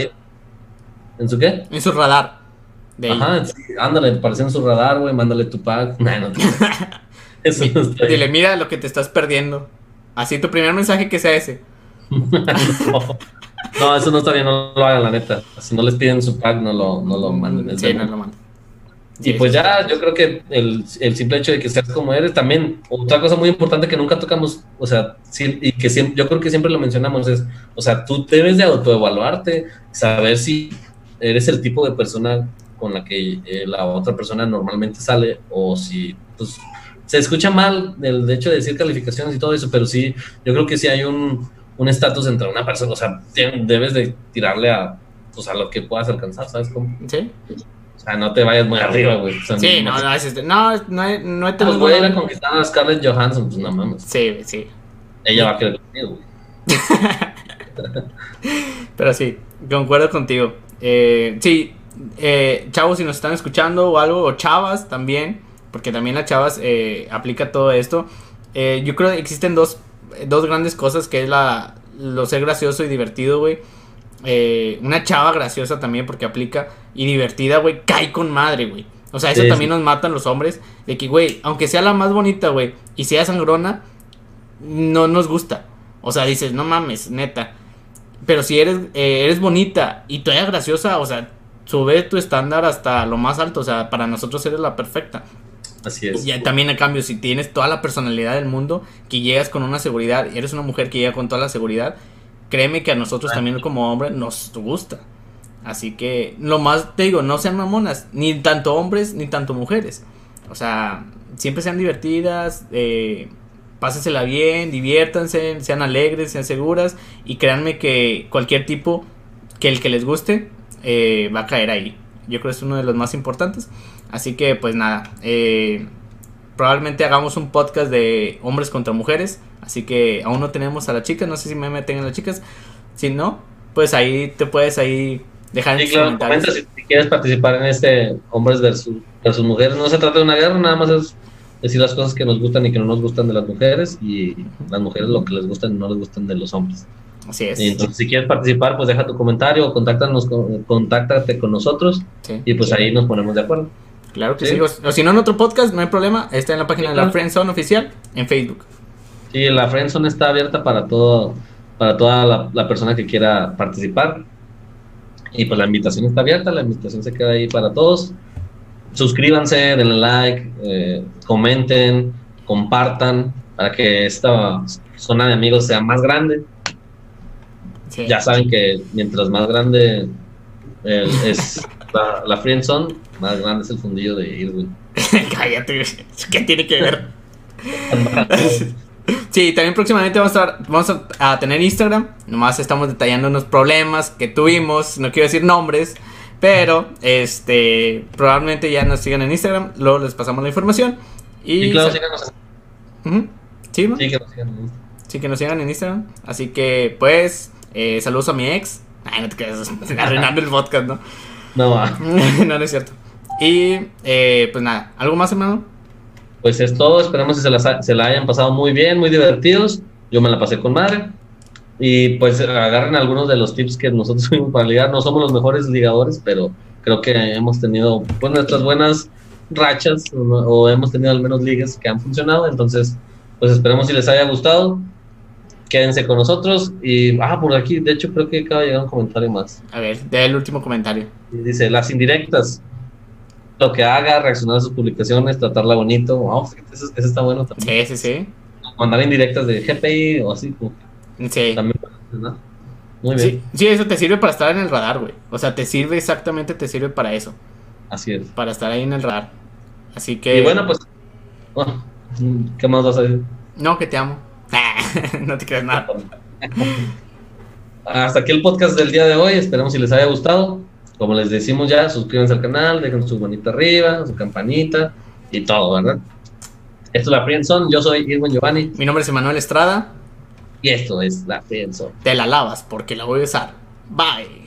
¿En su qué? En su radar. De. Ajá, sí, ándale, aparece en su radar, güey, mándale tu pack. Nah, no te- Eso no está Dile, bien. mira lo que te estás perdiendo. Así tu primer mensaje que sea ese. no. No, eso no está bien, no lo hagan, la neta. Si no les piden su pack, no lo, no lo manden. Sí, no lo mando. Y pues ya, yo creo que el, el simple hecho de que seas como eres también, otra cosa muy importante que nunca tocamos, o sea, y que siempre, yo creo que siempre lo mencionamos es, o sea, tú debes de autoevaluarte, saber si eres el tipo de persona con la que eh, la otra persona normalmente sale o si, pues, se escucha mal el hecho de decir calificaciones y todo eso, pero sí, yo creo que sí hay un un estatus entre una persona, o sea, debes de tirarle a, pues, a lo que puedas alcanzar, ¿sabes cómo? ¿Sí? O sea, no te vayas muy arriba, güey. O sea, Sí, no, no, es este- no, no, no he pues tenido. voy a ir a conquistar a Scarlett Johansson, pues no mames. Sí, sí. Ella va a querer conmigo, güey. Pero sí, concuerdo contigo. Eh, sí, eh, chavos, si nos están escuchando o algo, o chavas también, porque también las chavas eh, aplica todo esto. eh, yo creo que existen dos, dos grandes cosas, que es la, lo ser gracioso y divertido, güey. Eh, una chava graciosa también, porque aplica, y divertida, güey, cae con madre, güey. O sea, eso Sí, también sí. nos matan los hombres, de que, güey, aunque sea la más bonita, güey, y sea sangrona, no nos gusta. O sea, dices, no mames, neta. Pero si eres, eh, eres bonita y todavía graciosa, o sea, sube tu estándar hasta lo más alto. O sea, para nosotros eres la perfecta. Así es. Y también, a cambio, si tienes toda la personalidad del mundo, que llegas con una seguridad, y eres una mujer que llega con toda la seguridad, créeme que a nosotros también como hombre nos gusta. Así que, lo más te digo, no sean mamonas, ni tanto hombres ni tanto mujeres. O sea, siempre sean divertidas, eh, pásensela bien, diviértanse, sean alegres, sean seguras, y créanme que cualquier tipo que el que les guste eh, va a caer ahí. Yo creo que es uno de los más importantes. Así que, pues nada, eh, probablemente hagamos un podcast de hombres contra mujeres. Así que aún no tenemos a las chicas, no sé si me meten a las chicas. Si no, pues ahí te puedes ahí dejar en Sí, tus claro, comentarios. comenta si, si quieres participar en este hombres versus, versus mujeres. No se trata de una guerra, nada más es decir las cosas que nos gustan y que no nos gustan de las mujeres y las mujeres lo que les gustan y no les gustan de los hombres. Así es. Entonces, si quieres participar, pues deja tu comentario o contáctanos con, contáctate con nosotros Sí. y pues ahí nos ponemos de acuerdo. Claro que Sí. sí. O, o si no en otro podcast, no hay problema. Está en la página Sí, de la. Friendzone oficial en Facebook. Sí, la Friendzone está abierta para todo, para toda la, la persona que quiera participar. Y pues la invitación está abierta, la invitación se queda ahí para todos. Suscríbanse, denle like, eh, comenten, compartan para que esta zona de amigos sea más grande. Sí. Ya saben que mientras más grande el- es la, la friendzone, más grande es el fundillo de Irwin. Cállate. ¿Qué tiene que ver? Sí, también próximamente vamos a, estar- vamos a, a tener Instagram. Nomás estamos detallando unos problemas que tuvimos. No quiero decir nombres. Pero, este, probablemente ya nos sigan en Instagram. Luego les pasamos la información. Y, Y claro, síganos. Sí, ¿no? Sí, que nos sigan en Instagram. Sí, que nos sigan en Instagram. Así que, pues, eh, saludos a mi ex. Ay, no te quedes arruinando el podcast, ¿no? No, va. no, no es cierto. Y, eh, pues nada, ¿algo más, hermano? Pues es todo, esperamos que se, ha- se la hayan pasado muy bien, muy divertidos. Yo me la pasé con madre. Y pues agarren algunos de los tips que nosotros tuvimos para ligar. No somos los mejores ligadores, pero creo que hemos tenido pues, nuestras buenas rachas o, hemos tenido al menos ligas que han funcionado. Entonces, pues esperemos si les haya gustado. Quédense con nosotros. Y, ah, por aquí, de hecho, creo que acaba de llegar un comentario más. A ver, de el último comentario. Y dice, las indirectas. Lo que haga, reaccionar a sus publicaciones, tratarla bonito. Wow, eso, eso está bueno también Sí, sí, sí. mandar indirectas de GPI o así, como Sí. también, ¿no? Muy bien, Sí, sí, eso te sirve para estar en el radar, güey. O sea, te sirve exactamente, te sirve para eso. así es. Para estar ahí en el radar. Así que... Y bueno, pues, oh, ¿qué más vas a decir? No, que te amo. no te creas nada. Hasta aquí el podcast del día de hoy, esperemos si les haya gustado. Como les decimos ya, suscríbanse al canal, dejen su manita arriba, su campanita y todo, ¿verdad? Esto es la Friendzone, yo soy Irwin Giovanni Mi nombre es Emanuel Estrada. y esto es la Friendzone. Te la lavas porque la voy a usar. Bye.